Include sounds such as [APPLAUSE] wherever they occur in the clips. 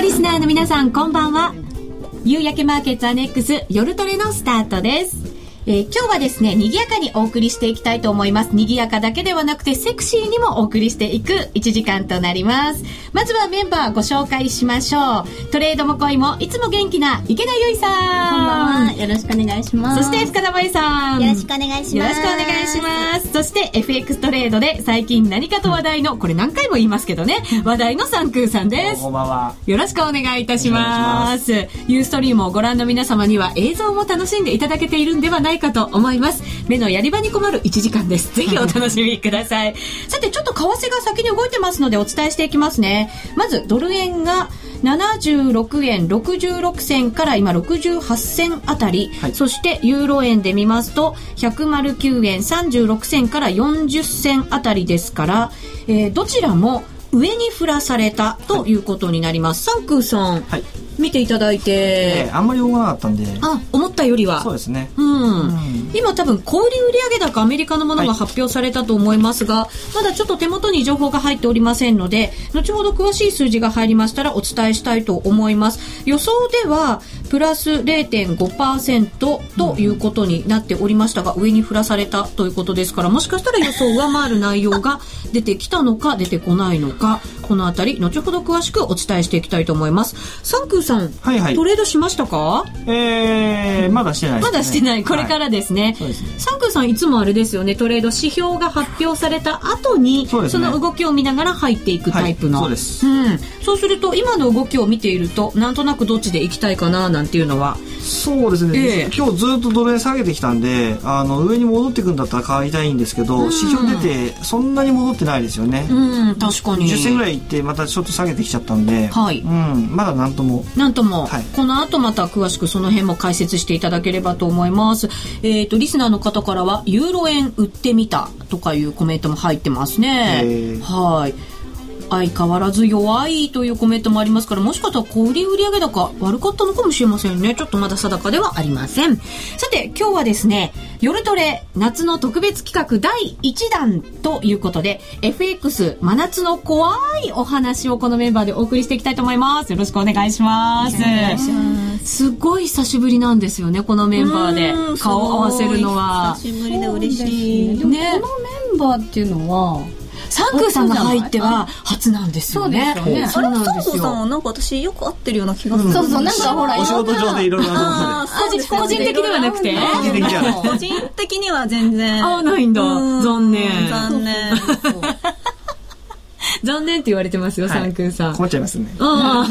のリスナーの皆さんこんばんは。夕焼けマーケットアネックス夜トレのスタートです。えー、今日はですね、賑やかにお送りしていきたいと思います。賑やかだけではなくて、セクシーにもお送りしていく1時間となります。まずはメンバーご紹介しましょう。トレードも恋もいつも元気な池田由衣さん。こんばんは。よろしくお願いします。そして深田真さん。よろしくお願いします。よろしくお願いします。そして FX トレードで最近何かと話題の、これ何回も言いますけどね、話題のサンクーさんです。こんばんは。よろしくお願いいたします。ユーストリームをご覧の皆様には映像も楽しんでいただけているんではないかと思います。ます目のやり場に困る1時間です。[LAUGHS] ぜひお楽しみください。さてちょっと為替が先に動いてますのでお伝えしていきますね。まずドル円が76円66銭から今68銭あたり、はい、そしてユーロ円で見ますと109円36銭から40銭あたりですから、えー、どちらも上に振らされたということになります。はい、サンクーさん、はい、見ていただいて、えー、あんまり動かなかったんで。あ思ったよりは。そうですね、うん、うん、今多分小売売上高アメリカのものが発表されたと思いますが、はい、まだちょっと手元に情報が入っておりませんので後ほど詳しい数字が入りましたらお伝えしたいと思います。予想ではプラス0.5%ということになっておりましたが、上に振らされたということですからもしかしたら予想を上回る内容が出てきたのか出てこないのかこの辺り後ほど詳しくお伝えしていきたいと思います。サンクーさん、はいはい、トレードしましたか？えー、まだしてない、ね、まだしてない。これからですね。はい、すね。サンクーさんいつもあれですよね。トレード指標が発表された後にそ、ね,、の動きを見ながら入っていくタイプの、はい、そうです、うん、そうすると今の動きを見ているとなんとなくどっちで行きたいかななんていうのはそうですね、えー、今日ずっとドル円下げてきたんであの上に戻ってくんだったら買いたいんですけど、うん、指標出てそんなに戻ってないですよね。うん確かに。10銭ぐらいいってまたちょっと下げてきちゃったんで、はい、うん、まだなんとも。なんとも、はい、この後また詳しくその辺も解説していただければと思います。えっ、ー、とリスナーの方からはユーロ円売ってみたとかいうコメントも入ってますね。はい相変わらず弱いというコメントもありますからもしかしたら小売売上高悪かったのかもしれませんね。ちょっとまだ定かではありません。さて今日はですね夜トレ夏の特別企画第1弾ということで FX 真夏の怖いお話をこのメンバーでお送りしていきたいと思います。よろしくお願いします。す。ごい久しぶりなんですよねこのメンバーで。顔を合わせるのは。久しぶりで嬉しい。ね。このメンバーっていうのはサンクーさんが入っては初なんですよね。そうですよね。あれ、サンクーさんはなんか私よく合ってるような気がする。そうそう、なんかほら、お仕事上でいろいろ個人的ではなくて？個人的には個人的には全然。あ、ないんだ。残念。残念。[LAUGHS] 残念って言われてますよ、はい、サンクンさん。困っちゃいますね。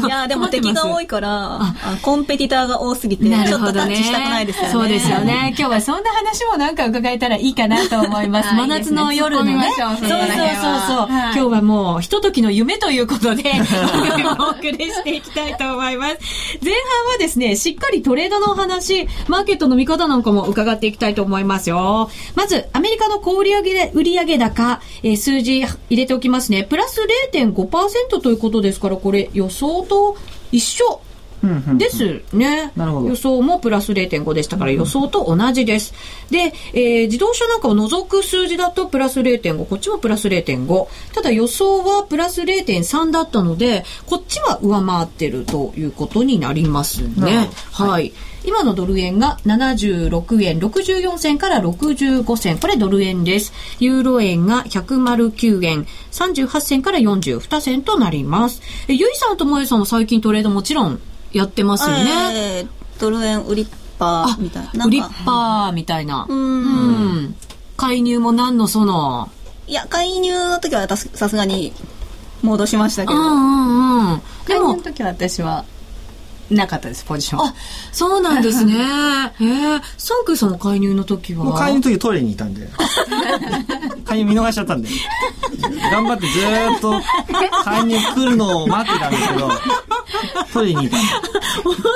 いや、でも敵が多いから、コンペティターが多すぎて、ちょっとタッチしたくないですよね。そうですよね。[LAUGHS] 今日はそんな話もなんか伺えたらいいかなと思います。真夏の夜のね。そうそうそうそう。今日はもう、ひとときの夢ということで、お送りしていきたいと思います。前半はですね、しっかりトレードのお話、マーケットの見方なんかも伺っていきたいと思いますよ。まず、アメリカの小売上売上高、えー、数字入れておきますね。プラス0.5%ということですから、これ予想と一緒ですね。予想もプラス0.5でしたから予想と同じです。で、えー、自動車なんかを除く数字だとプラス0.5、こっちもプラス0.5。ただ予想はプラス0.3だったので、こっちは上回ってるということになりますね。はい、はい今のドル円が76円64銭から65銭。これドル円です。ユーロ円が109円38銭から42銭となります。え、ゆいさんともえさんは最近トレードもちろんやってますよね？えー、ドル円売りっぱみたいな。売りっぱみたいな。うん。介入も何のその？いや、介入の時はさすがに戻しましたけど。うんうんうん。介入の時は私はなかったですポジション。あそうなんですね。[LAUGHS] えー、サンクさんの介入の時は？介入の時トイレにいたんで。[LAUGHS] 介入見逃しちゃったんで。頑張ってずっと介入来るのを待ってたんですけどトイレにいたんで。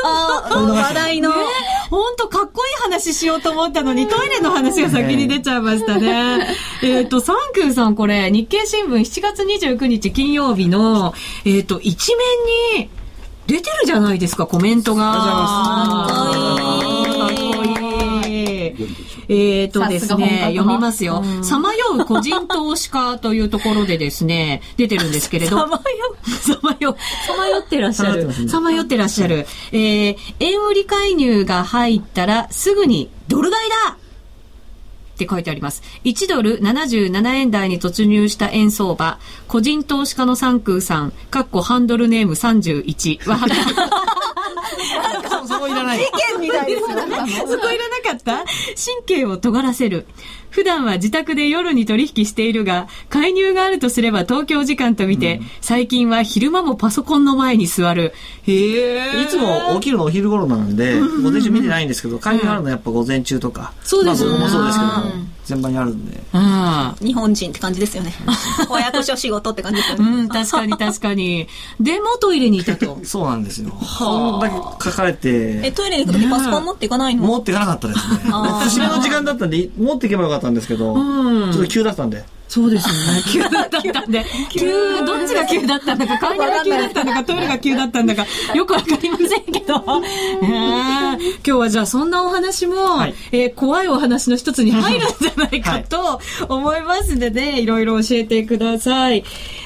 あ話題の、本当かっこいい話しようと思ったのにトイレの話が先に出ちゃいましたね。えっとサンクさんこれ日経新聞7月29日金曜日のえっ、ー、と一面に出てるじゃないですか、コメントが。ありがとうございます。かっこいい。えっ、ー、とですね、読みますよ。さまよう個人投資家というところでですね、出てるんですけれど。さまよさまよ、さまよってらっしゃる。さまよってらっしゃる。えー、円売り介入が入ったらすぐにドル買いだって書いてあります。1ドル77円台に突入した円相場、個人投資家の三空さん、かっこハンドルネーム31は、そこいらない。事件みたいですよ。そこいらなかった神経を尖らせる。普段は自宅で夜に取引しているが、介入があるとすれば東京時間と見て、うん、最近は昼間もパソコンの前に座る。へえ。いつも起きるのお昼頃なんで、午前中見てないんですけど、介入があるのはやっぱ午前中とか。そうですね。まあ僕もそうですけども、全般にあるんで。日本人って感じですよね。お役所仕事って感じですよね。うん、確かに確かに。でもトイレにいたと。[LAUGHS] そうなんですよ。こんだけ書かれて。え、トイレに行くときパソコン持っていかないの？持っていかなかったですね。節目 [LAUGHS] の時間だったんで、持っていけばよかったんですけど、ちょっと急だったんで。そうですよね。急だったんで。[LAUGHS] 急、どっちが急だったんだか、階段が急だったんだか、トイレが急だったんだか、よくわかりませんけど。[LAUGHS] 今日はじゃあそんなお話も、はい、えー、怖いお話の一つに入るんじゃないかと思いますので、ね、いろいろ教えてください。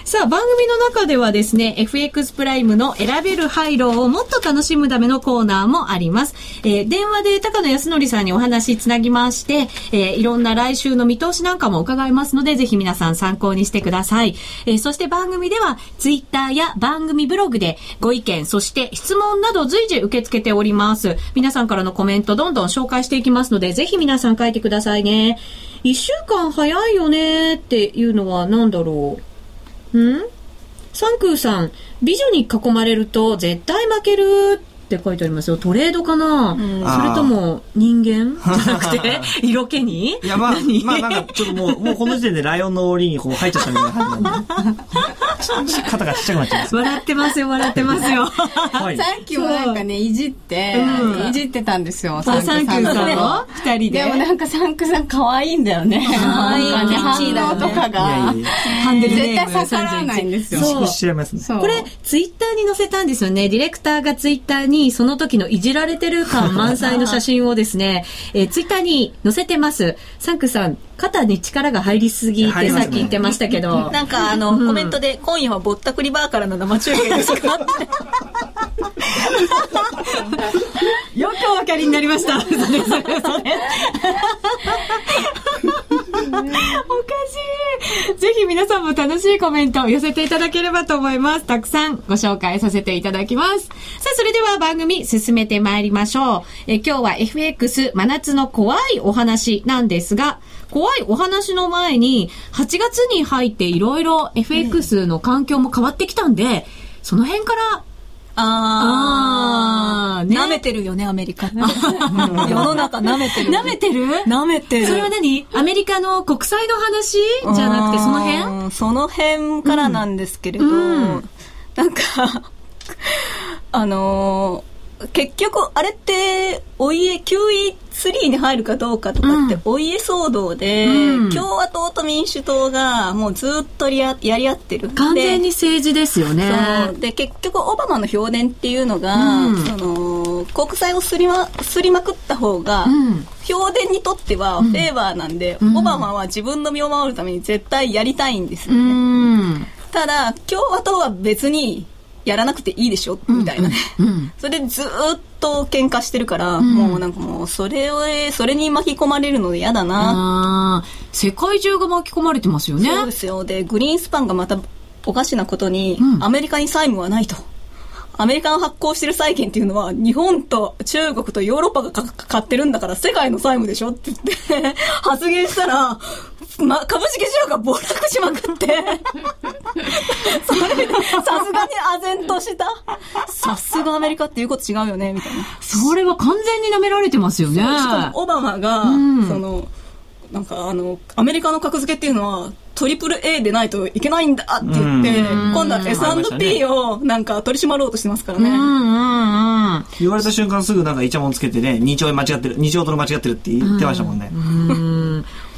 さあ、番組の中ではですね、FX プライムの選べる廃炉をもっと楽しむためのコーナーもあります。えー、電話で高野康則さんにお話つなぎまして、えー、いろんな来週の見通しなんかも伺いますので、ぜひ皆さん参考にしてください。えー、そして番組では、ツイッターや番組ブログでご意見、そして質問など随時受け付けております。皆さんからのコメントどんどん紹介していきますので、ぜひ皆さん書いてくださいね。一週間早いよねっていうのは何だろう？ん？サンクーさん、美女に囲まれると絶対負けるって書いてありますよ。トレードかな、うん、それとも人間？じゃなくて、[LAUGHS] 色気に？いや、まあ、まあなんかちょっともう、もうこの時点でライオンの檻にこう入っちゃったみたいな感じで。[LAUGHS] 肩がちっちゃくなっちゃいます。笑ってますよ、笑ってますよ。はい、さっきもなんかね、いじって、うん、いじってたんですよ。サンクさんと二人で。でもなんかサンクさん可愛いんだよね。可愛い。ね、反応とかが。ハンデル絶対逆らわないんですよ。そう。これ、ツイッターに載せたんですよね。ディレクターがツイッターににその時のいじられてる感満載の写真をですね、えー、ツイッターに載せてます。サンクさん、肩に力が入りすぎってさっき言ってましたけど。[LAUGHS] なんかあの、うん、コメントで、今夜はぼったくりバーからの生中継ですか？[LAUGHS] よくお分かりになりました。[LAUGHS] それそれそれ。おかしい。ぜひ皆さんも楽しいコメントを寄せていただければと思います。たくさんご紹介させていただきます。さあ、それでは番組進めてまいりましょう。え今日は FX 真夏の怖いお話なんですが、怖いお話の前に、8月に入っていろいろ FX の環境も変わってきたんで、その辺からああ、ね。舐めてるよね、アメリカ。[LAUGHS] 世の中舐めてる。舐めてる？舐めてる。それは何？アメリカの国際の話？じゃなくて、その辺？その辺からなんですけれど、うん、なんか [LAUGHS] あのー結局、あれって、お家、QE3 に入るかどうかとかって、お家騒動で、うん、共和党と民主党がもうずっとやり合ってる完全に政治ですよね。で、結局、オバマの評伝っていうのが、うん、その、国債をすりま、すりまくった方が、うん、評伝にとってはフェーバーなんで、オバマは自分の身を守るために絶対やりたいんですよね。ただ、共和党は別に、やらなくていいでしょ？みたいな。ね、うん。うん、それでずっと喧嘩してるから、うん、もうなんかもうそれをそれに巻き込まれるので嫌だな。世界中が巻き込まれてますよね。そうですよ。でグリーンスパンがまたおかしなことに、アメリカに債務はないとアメリカの発行してる債券っていうのは、日本と中国とヨーロッパが買ってるんだから世界の債務でしょって言って [LAUGHS] 発言したら、ま、株式市場が暴落しまくってそれで、さすがに唖然とした。さすがアメリカっていうこと違うよね、みたいな。それは完全に舐められてますよね。しかも、オバマが、うん、その、なんかあの、アメリカの格付けっていうのは、トリプル A でないといけないんだって言って、今度は S&P をなんか取り締まろうとしてますからね。言われた瞬間すぐなんかイチャモンつけてね、2兆円間違ってる、2兆ドル間違ってるって言ってましたもんね。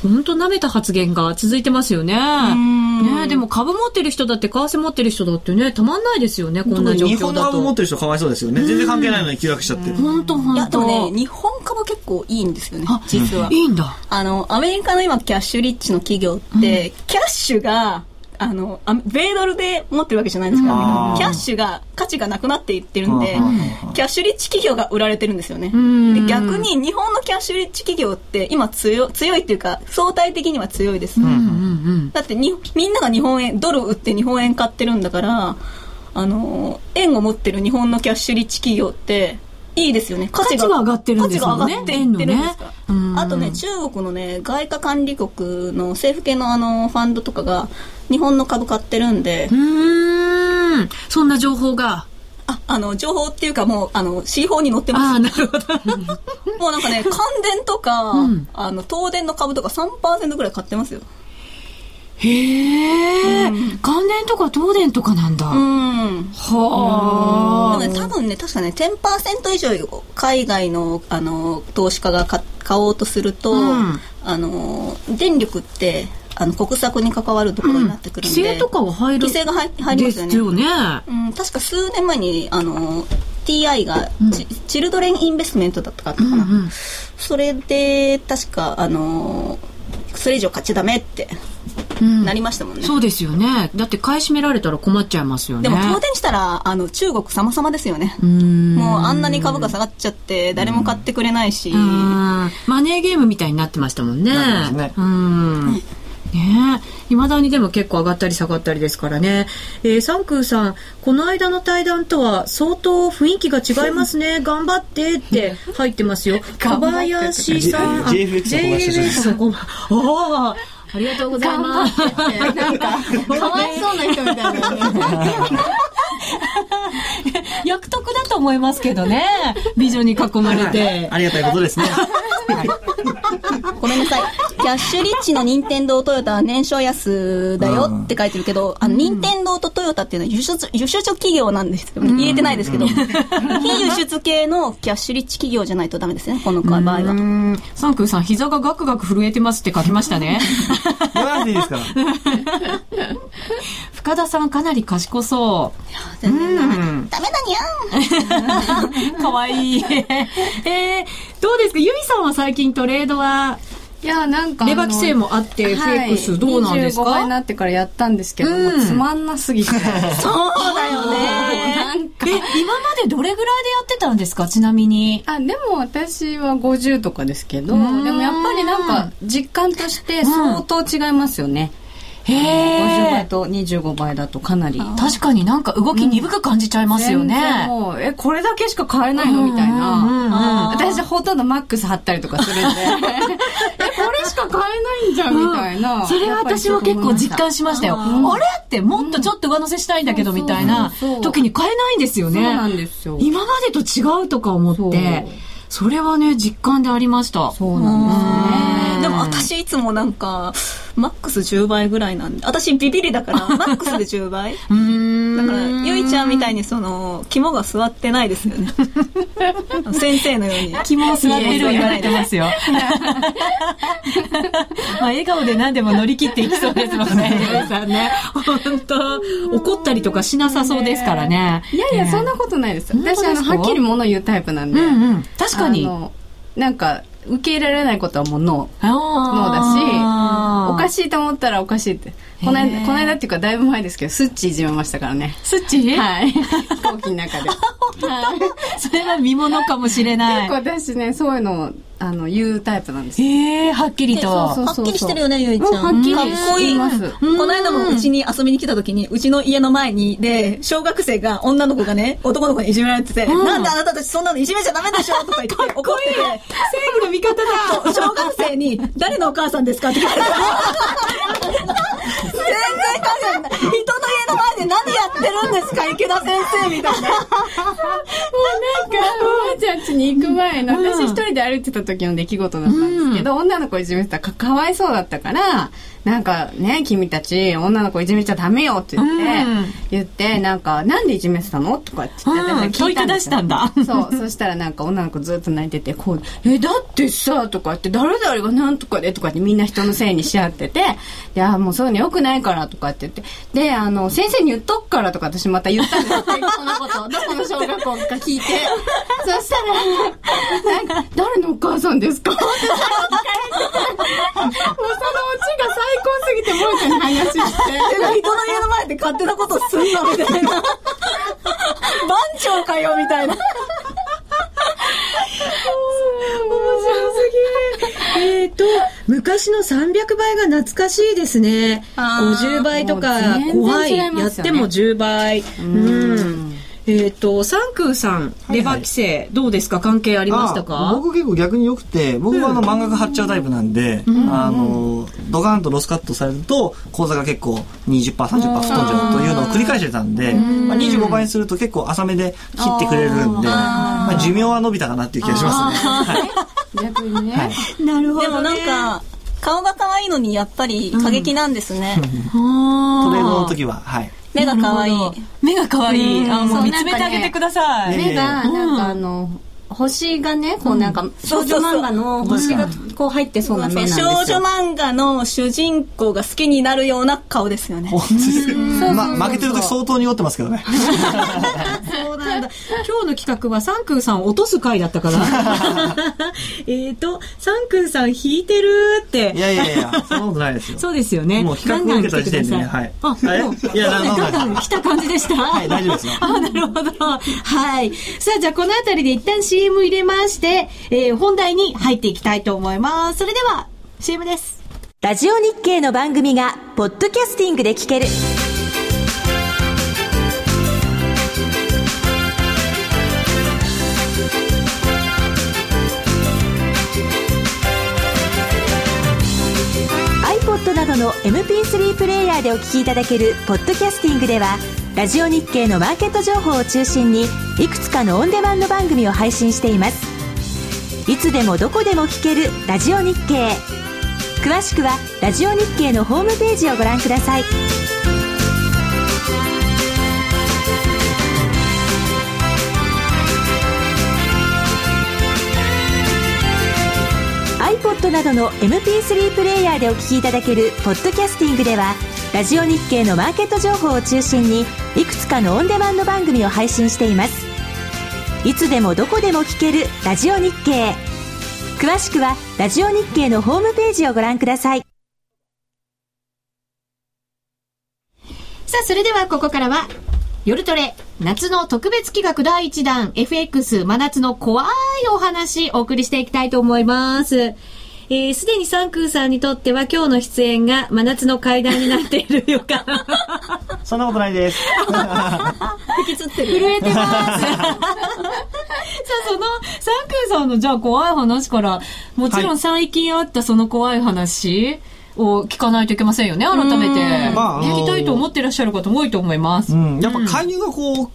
本当舐めた発言が続いてますよね。ねでも株持ってる人だって為替持ってる人だってね、たまんないですよね、こんな状況だと。日本の株持ってる人かわいそうですよね。全然関係ないのに急落しちゃって。本当本当。いや、でもね、日本株結構いいんですよね、実は。いいんだ。あの、アメリカの今、キャッシュリッチの企業って、キャッシュが、あの、米ドルで持ってるわけじゃないですか、ら、キャッシュが価値がなくなっていってるんで、キャッシュリッチ企業が売られてるんですよね。で逆に日本のキャッシュリッチ企業って今強強いっていうか相対的には強いです。だってにみんなが日本円、ドル売って日本円買ってるんだから、あの、円を持ってる日本のキャッシュリッチ企業って、いいですよね。価値が上がってるんですよね。価値が上がっていってるんですか。ね、あとね、中国のね、外貨管理国の政府系のあの、ファンドとかが、日本の株買ってるんで。うん。そんな情報が。あ、あの、情報っていうかもう、あの、C 法に載ってます。あなるほど。[LAUGHS] もうなんかね、関電とか、うん、あの、東電の株とか3%ぐらい買ってますよ。へえ、うん、関電とか東電とかなんだ。うん。はあ。多分ね、確かね、10%以上海外の、あの、投資家が買おうとすると、うん、あの、電力って、あの国策に関わるところになってくるんで、うん、規制とかは入る規制が入入りますよね。よね、うん、確か数年前にあの TI がチ,、チルドレンインベストメントだったかったかな、うんうん、それで確かあのそれ以上買っちゃダメってなりましたもんね、そうですよね。だって買い占められたら困っちゃいますよね。でも当然したらあの中国様々ですよね。もうあんなに株価下がっちゃって誰も買ってくれないし。マネーゲームみたいになってましたもんね。ね。うん。ねいまだにでも結構上がったり下がったりですからね。えー、サンクーさん、この間の対談とは相当雰囲気が違いますね。[LAUGHS] 頑張ってって入ってますよ。[LAUGHS] 小林さん。JFX の小林。ああ。ありがとうございます。なんか、[LAUGHS] かわいそうな人みたいな、ね。[LAUGHS] 役得だと思いますけどね。美女に囲まれて。はい、ありがたいことですね。はい、ごめんなさい。キャッシュリッチの任天堂トヨタは年少安だよって書いてるけど、あの、任天堂とトヨタっていうのは輸出、輸出企業なんですよ、ね。言えてないですけど。非輸出系のキャッシュリッチ企業じゃないとダメですね、この場合は。サンクーさん、膝がガクガク震えてますって書きましたね。[LAUGHS] 言わなくていいですから。[LAUGHS] 深田さんかなり賢そう。全然ダメ。ダメだにゃん。[LAUGHS] かわいい。えー、どうですか？ユミさんは最近トレードは？いやなんかレバ規制もあって FX どうなんですか、25倍になってからやったんですけど、うん、つまんなすぎて。そうだよね。なんか。え今までどれぐらいでやってたんですか？ちなみに。あでも私は50とかですけどでもやっぱりなんか実感として相当違いますよね。50倍と25倍だとかなり。確かになんか動き鈍く感じちゃいますよね。うん、もう、え、これだけしか買えないの？みたいな。私ほとんどマックス貼ったりとかするんで。[LAUGHS] え、これしか買えないんじゃんみたいな。それは私も結構実感しましたよ。あれ？ってもっとちょっと上乗せしたいんだけどみたいな時に買えないんですよね。そうなんですよ。今までと違うとか思って。それはね、実感でありました。そうなんですね。私いつもなんか、マックス10倍ぐらいなんで、私ビビりだから、[LAUGHS] マックスで10倍だから、ゆいちゃんみたいにその、肝が座ってないですよね。[LAUGHS] 先生のように。肝座ってる言われてますよ。[LAUGHS] まあ、笑顔で何でも乗り切っていきそうですもんね、ゆいさんね。本当怒ったりとかしなさそうですからね。いやいや、そんなことないです。私、あの、はっきり物言うタイプなんで。うんうん、確かに。なんか、受け入れられないことはもうノー。ノーだし、おかしいと思ったらおかしいって。この間、この間っていうかだいぶ前ですけど、スッチいじめましたからね。スッチはい。[LAUGHS] 飛行機の中で。[LAUGHS] はい、それは見物かもしれない。結構私ね、そういうのをあの、言うタイプなんですええー、はっきりと。はっきりしてるよね、ゆいちゃん。はっきりかっこいい。この間もうちに遊びに来た時に、うちの家の前に、で、小学生が、女の子がね、男の子にいじめられてて、うん、なんであなたたちそんなのいじめちゃダメでしょ？とか言って、怒ってて。正義の味方だ。小学生に、誰のお母さんですか？って聞かれた。全然関係ない。人の家の前で何やってるんですか、池田先生みたいな。[LAUGHS] もうなんか、おばあちゃん家に行く前の、私一人で歩いてた時の出来事だったんですけど、うん、女の子いじめてたかかわいそうだったから、なんかね、君たち女の子いじめちゃダメよって言って、うん、言って、なんか、なんでいじめてたのとかって言って、聞いた出したんだ。そう、そしたらなんか女の子ずっと泣いてて、こう、え、だってさ、とかって、誰々がなんとかでとかってみんな人のせいにし合ってて、いや、もうそういうのよくないからとかって言って、で、あの、先生に言っとくからとか私また言ったんですよ、そのこと。[LAUGHS] どこの小学校か聞いて。そしたら、なんか、誰のお母さんですか？って [LAUGHS] もうそのオチが最高すぎて、もうちゃんに話して。人の家の前で勝手なことすんのみたいな。番長かよみたいな。面白すぎる。えっ、と、昔の300倍が懐かしいですね。50倍とか怖い。やっても10倍。うんえっ、ー、と、三空さん、レバー規制、どうですか？関係ありましたか？僕結構逆に良くて、僕はあの漫画が貼っちゃうタイプなんで、うん、あの、ドカンとロスカットされると、口座が結構20%、30%太んじゃうというのを繰り返してたんで、まあ、25倍にすると結構浅めで切ってくれるんで、まあ、寿命は伸びたかなっていう気がしますね。はい、逆にね。はい、なるほど、ね、でもなんか、顔が可愛いのにやっぱり過激なんですね。うん、[LAUGHS] トレードの時は、はい。目が可愛い。目が可愛い。あ、もう見つめてあげてください。目が、なんかあの、星がね、こうなんか、少女漫画の星がこう入ってそうな目なんですよ。少女漫画の主人公が好きになるような顔ですよね。本当ですま、負けてる時相当に酔ってますけどね。そうなんだ。今日の企画はサンクーさん落とす回だったから。[LAUGHS] えっと、サンクーさん引いてるって。いやいやいや、そんなことないですよ。そうですよね。もう企画受けた時点でね、はい。あ、もう、いや、ガンガン来た感じでした。はい、大丈夫ですよ。[LAUGHS] あ、なるほど。はい。さあ、じゃあこの辺りで一旦 CM 入れまして、えー、本題に入っていきたいと思います。それでは、CM です。ラジオ日経の番組が、ポッドキャスティングで聞ける。iPod などの MP3 プレイヤーでお聞きいただけるポッドキャスティングではラジオ日経のマーケット情報を中心にいくつかのオンデマンド番組を配信していますいつでもどこでも聞けるラジオ日経。詳しくはラジオ日経のホームページをご覧ください。iPod などの MP3 プレイヤーでお聞きいただけるポッドキャスティングではラジオ日経のマーケット情報を中心にいくつかのオンデマンド番組を配信しています。いつでもどこでも聞けるラジオ日経詳しくはラジオ日経のホームページをご覧くださいさあそれではここからは夜トレ夏の特別企画第1弾 FX 真夏の怖いお話お送りしていきたいと思います。えー、すでにサンクーさんにとっては今日の出演が真夏の階段になっている予感。[LAUGHS] そんなことないです。[LAUGHS] 引きつってる。震えてます。[LAUGHS] さあ、その、サンクーさんのじゃあ怖い話から、もちろん最近あったその怖い話、を聞かないといけませんよね、改めて。まあ、聞きたいと思ってらっしゃる方も多いと思います。うん、やっぱ介入がこう、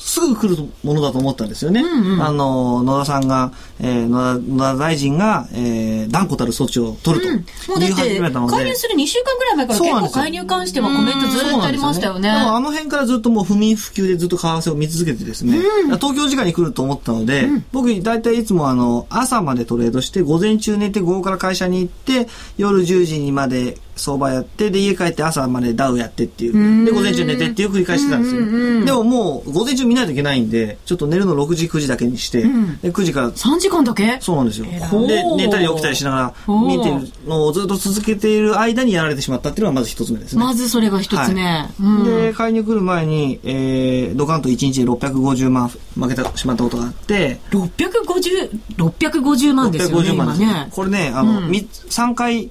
すぐ来るものだと思ったんですよね。うんうん、あの、野田さんが、えー、野田野田大臣が、えー、断固たる措置を取ると、うん、もうだって、介入する2週間ぐらい前から結構介入関してはコメントずっとありましたよね。あの辺からずっともう不眠不休でずっと為替を見続けてですね、うん、東京時間に来ると思ったので、うん、僕大体いつもあの、朝までトレードして、午前中寝て午後から会社に行って、夜10時にまで相場やって、で、家帰って朝までダウやってっていう。で、午前中寝てっていう繰り返してたんですよ。でももう、午前中見ないといけないんで、ちょっと寝るの6時、9時だけにして、で、9時から。3時間だけ？そうなんですよ。で、寝たり起きたりしながら、見てるのをずっと続けている間にやられてしまったっていうのがまず一つ目ですね。まずそれが一つ目。はい、で、買いに来る前に、えー、ドカンと1日で650万負けてしまったことがあって、650、650万ですよね。650万ですね。これね、あの、うん、3回、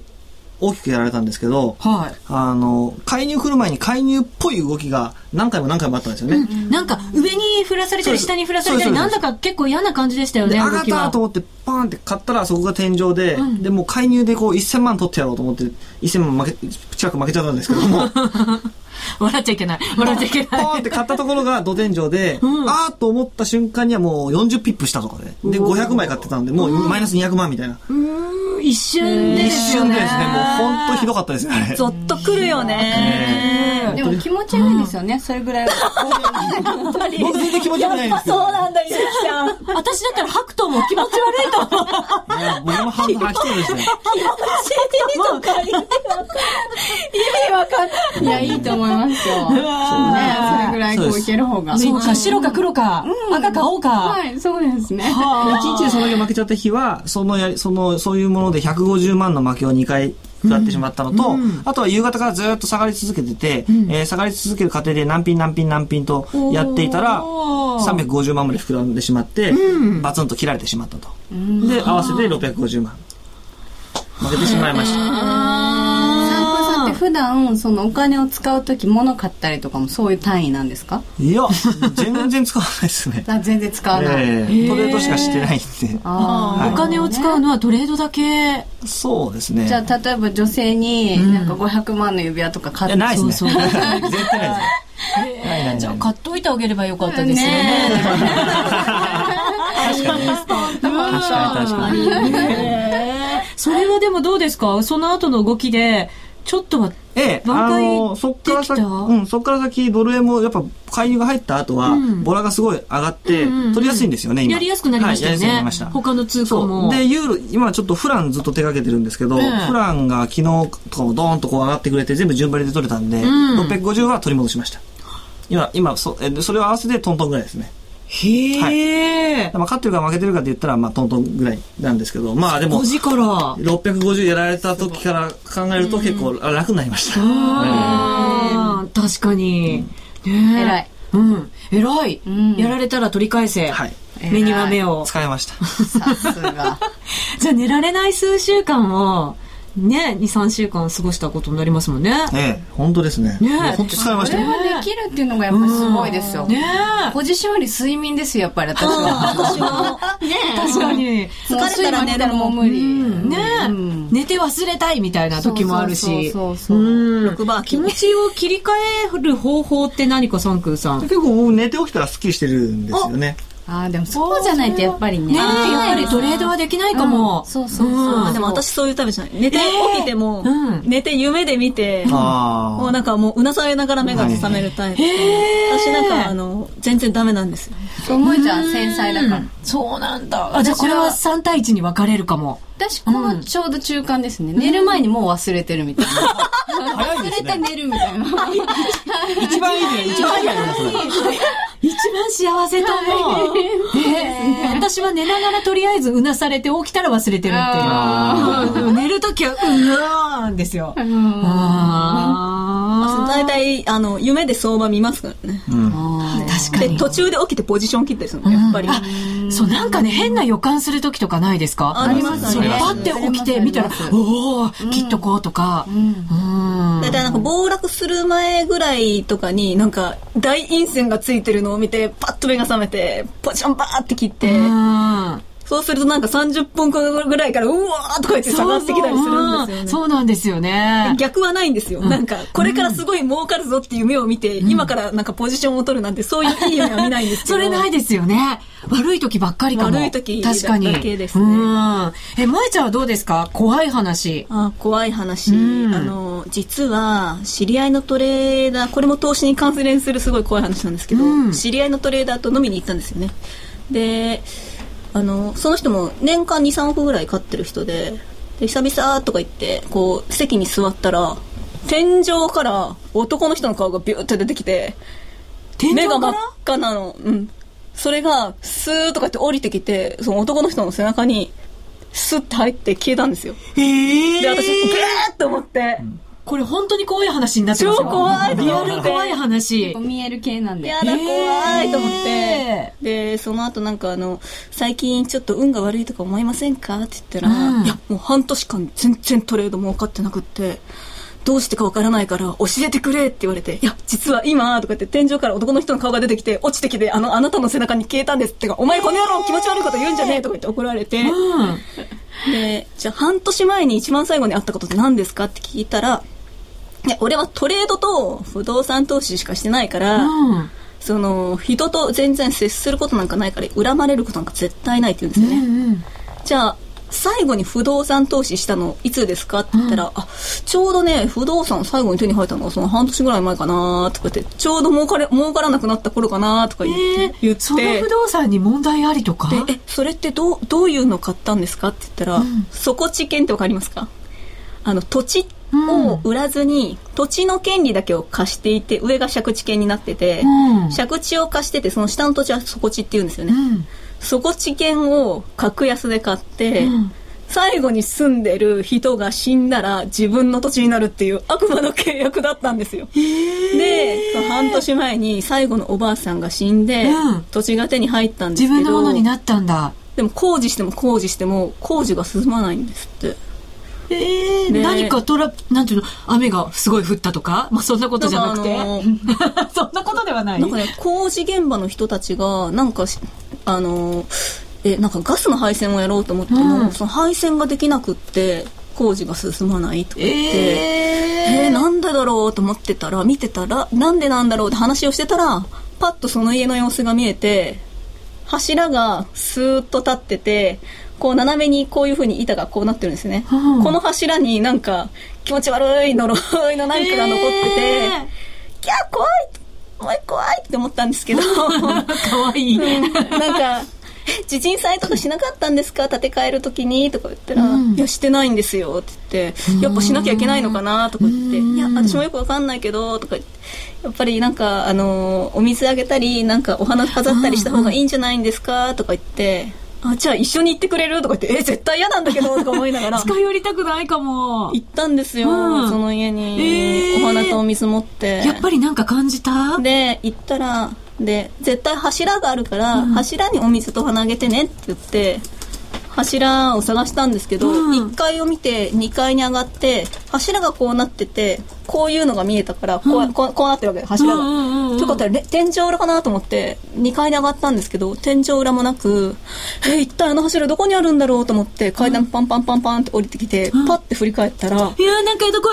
大きくやられたんですけど、はい、あの、介入来る前に介入っぽい動きが何回も何回もあったんですよね。うん、なんか上に振らされたり下に振らされたり、なんだか結構嫌な感じでしたよね、上がったと思ってパーンって買ったらそこが天井で、うん、でも介入でこう1000万取ってやろうと思って1000万負け、近く負けちゃったんですけども、[LAUGHS] [LAUGHS] 笑っちゃいけない。笑っちゃいけない。ポーンって買ったところが土天井で、うん、あーと思った瞬間にはもう40ピップしたとかで、で、500枚買ってたんで、もうマイナス200万みたいな。一瞬で一瞬でですね、もう本当ひどかったですよね。[LAUGHS] ゾッとくるよね。でも気持ち悪いですよね、それぐらい。僕全然気持ち悪くないんですよ。そうなんだ、ゆうきちゃん。私だったら吐くとも気持ち悪いと思う。いや、僕も半分吐きそうですね。とか [LAUGHS] 意味わかんない。いや、いいと思いますよ。ねそれぐらいこういける方が。そうか、白か黒か、赤か青か。はい、そうですね。一日でそのだけ負けちゃった日は、そのやり、その、そういうもので150万の負けを2回食らってしまったのと、あとは夕方からずっと下がり続けてて、えー下がり続ける過程で何品何品何品とやっていたら、おー350万まで膨らんでしまって、バツンと切られてしまったと。で、合わせて650万。負けてしまいました。普段、そのお金を使うとき物買ったりとかもそういう単位なんですか？いや、全然使わないですね。[LAUGHS] あ全然使わない。ええトレードしかしてないんで。あお金を使うのはトレードだけ？そうですね。ーじゃあ、例えば女性になんか500万の指輪とか買って、ないですね。そうそう [LAUGHS] 絶対ないです。ないないない。じゃあ買っといてあげればよかったですよね。確かに。確かに確かに。それはでもどうですか？その後の動きで、ちょっとは、ええ、あの、そっから先、うん、そっから先、ドル円もやっぱ介入が入った後は、ボラがすごい上がって、取りやすいんですよね、今。やりやすくなりましたよはい、やりやすくなねりました。。他の通貨そも。う。で、ユーロ、今ちょっとフランずっと手掛けてるんですけど、ええフランが昨日とかもドーンとこう上がってくれて、全部順張りで取れたんで、ん650は取り戻しました。今、今、そえそれを合わせてトントンぐらいですね。へえ。まあ、勝ってるか負けてるかって言ったら、まあ、トントンぐらいなんですけど、まあでも5、時から。650やられた時から考えると結構楽になりました。あー確かに。ね偉い。うん。偉いん。やられたら取り返せ。はい。目には目を。使いました。さすが。[LAUGHS] じゃあ寝られない数週間を、ね、2、3週間過ごしたことになりますもんね。ええ、本当ですね。ね本当使いましたよ。それはできるっていうのがやっぱりすごいですよ。ねポジションより睡眠ですよ、やっぱり私は。私も。[LAUGHS] 確かに。疲れたら寝るのも無理。ねうん寝て忘れたいみたいな時もあるし。そうそうそうそううん6バーキ気持ちを切り替える方法って何かサンクーさん。ね結構僕寝て起きたらスッキリしてるんですよね。ああ、でもそうじゃないとやっぱりね。やっぱりトレードはできないかも。そうそうそう。うんあでも私そういうタイプじゃない。寝て起きても、うん寝て夢で見て、あもうなんかもううなされながら目が覚めるタイプ。私なんかあの、全然ダメなんですよ。そう思いちゃん繊細だから。そうなんだ。あ、じゃあこれは3対1に分かれるかも。私、このちょうど中間ですね。寝る前にもう忘れてるみたいな。早い忘れて。寝るみたいな。[LAUGHS] [LAUGHS] 一番いいね。一番いいね。[LAUGHS] 一番幸せと思う。えー私は寝ながらとりあえずうなされて起きたら忘れてるっていう。寝るときは、うわーんですよ。あ大体、あの、夢で相場見ますからね。ー確かで、に。途中で起きてポジション切ったりするの、やっぱり。あそう、なんかね、変な予感するときとかないですか？ありますそれありますパッて起きて見たらおお切っとこうとか。うん。大体なんか暴落する前ぐらいとかになんか大陰線がついてるのを見てパッと目が覚めてポジションバーって切って、そうするとなんか30分ぐらいからうわーとか言って下がってきたりするんですよね。そうなんですよね。逆はないんですよ。なんか、これからすごい儲かるぞっていう夢を見て、今からなんかポジションを取るなんて、そういういい夢は見ないんですけど。それないですよね。悪い時ばっかりかも。悪い時確かにだけですねうん。え、萌ちゃんはどうですか？怖い話。あ怖い話、うんあの実は知り合いのトレーダーこれも投資に関連するすごい怖い話なんですけど、うん知り合いのトレーダーと飲みに行ったんですよねであのその人も年間23億ぐらい買ってる人でで久々とか言ってこう席に座ったら天井から男の人の顔がビューって出てきて天井目が真っ赤なの。うん。それが、スーッとかって降りてきて、その男の人の背中に、スッて入って消えたんですよ。ええで、私、グーって思って、これ本当に怖い話になってますよ。超怖いリアル怖い話。見える系なんで。やだ、怖いと思ってえ。で、その後なんかあの、最近ちょっと運が悪いとか思いませんかって言ったら、うんいや、もう半年間全然トレード儲かってなくって、どうしてかわからないから教えてくれって言われて、いや、実は今、とか言って天井から男の人の顔が出てきて、落ちてきて、あの、あなたの背中に消えたんですってか、お前この野郎気持ち悪いこと言うんじゃねえとか言って怒られて、うん。で、じゃあ半年前に一番最後に会ったことって何ですかって聞いたら、いや、俺はトレードと不動産投資しかしてないから、うん。その、人と全然接することなんかないから、恨まれることなんか絶対ないって言うんですよね。うん。じゃあ、最後に不動産投資したのいつですかって言ったら、うん、あちょうどね不動産最後に手に入ったのはその半年ぐらい前かなとかってちょうど儲かれ儲からなくなった頃かなとか言って,、えー、言ってその不動産に問題ありとか？えそれってどうどういうの買ったんですかって言ったら、うん、底地権ってわかりますか？あの土地を売らずに、土地の権利だけを貸していて上が借地権になってて、うん、借地を貸しててその下の土地は底地っていうんですよね、うん底地権を格安で買って、うん、最後に住んでる人が死んだら自分の土地になるっていう悪魔の契約だったんですよ。で、半年前に最後のおばあさんが死んで、うん、土地が手に入ったんですけど。自分のものになったんだ。でも工事しても工事しても工事が進まないんですって。えー、何かトラなんていうの？雨がすごい降ったとか、まあ、そんなことじゃなくて、あのー、[LAUGHS] そんなことではない。なんかね工事現場の人たちがなんかあのえなんかガスの配線をやろうと思っても、うん、その配線ができなくって工事が進まないとか言って、えー、えー、なんでだろうと思ってたら見てたらなんでなんだろうって話をしてたらパッとその家の様子が見えて柱がスーッと立っててこう斜めにこういうふうに板がこうなってるんですね、うん、この柱になんか気持ち悪い呪いのなんかが残ってて、えー、キャー怖い怖い怖いって思ったんですけど [LAUGHS] 可愛い、うん、なんか地震災とかしなかったんですか？建て替える時にとか言ったら、うん、いやしてないんですよって言ってやっぱしなきゃいけないのかなとか言っていや私もよくわかんないけどとか言ってやっぱりなんかあのお水あげたりなんかお花飾ったりした方がいいんじゃないんですか？とか言ってあじゃあ一緒に行ってくれる？とか言ってえ絶対嫌なんだけどとか思いながら。[LAUGHS] 近寄りたくないかも。行ったんですよ、うん、その家に、えー、お花とお水持って。やっぱりなんか感じた？で行ったらで絶対柱があるから、うん、柱にお水と花あげてねって言って柱を探したんですけど、うん、1階を見て2階に上がって柱がこうなっててこういうのが見えたからこううん、こうこうなってるわけ柱が。ということは天井裏かなと思って2階に上がったんですけど天井裏もなくえ一体あの柱どこにあるんだろうと思って階段パンパンパンパンって降りてきて、うん、パッて振り返ったらいやなんかどこ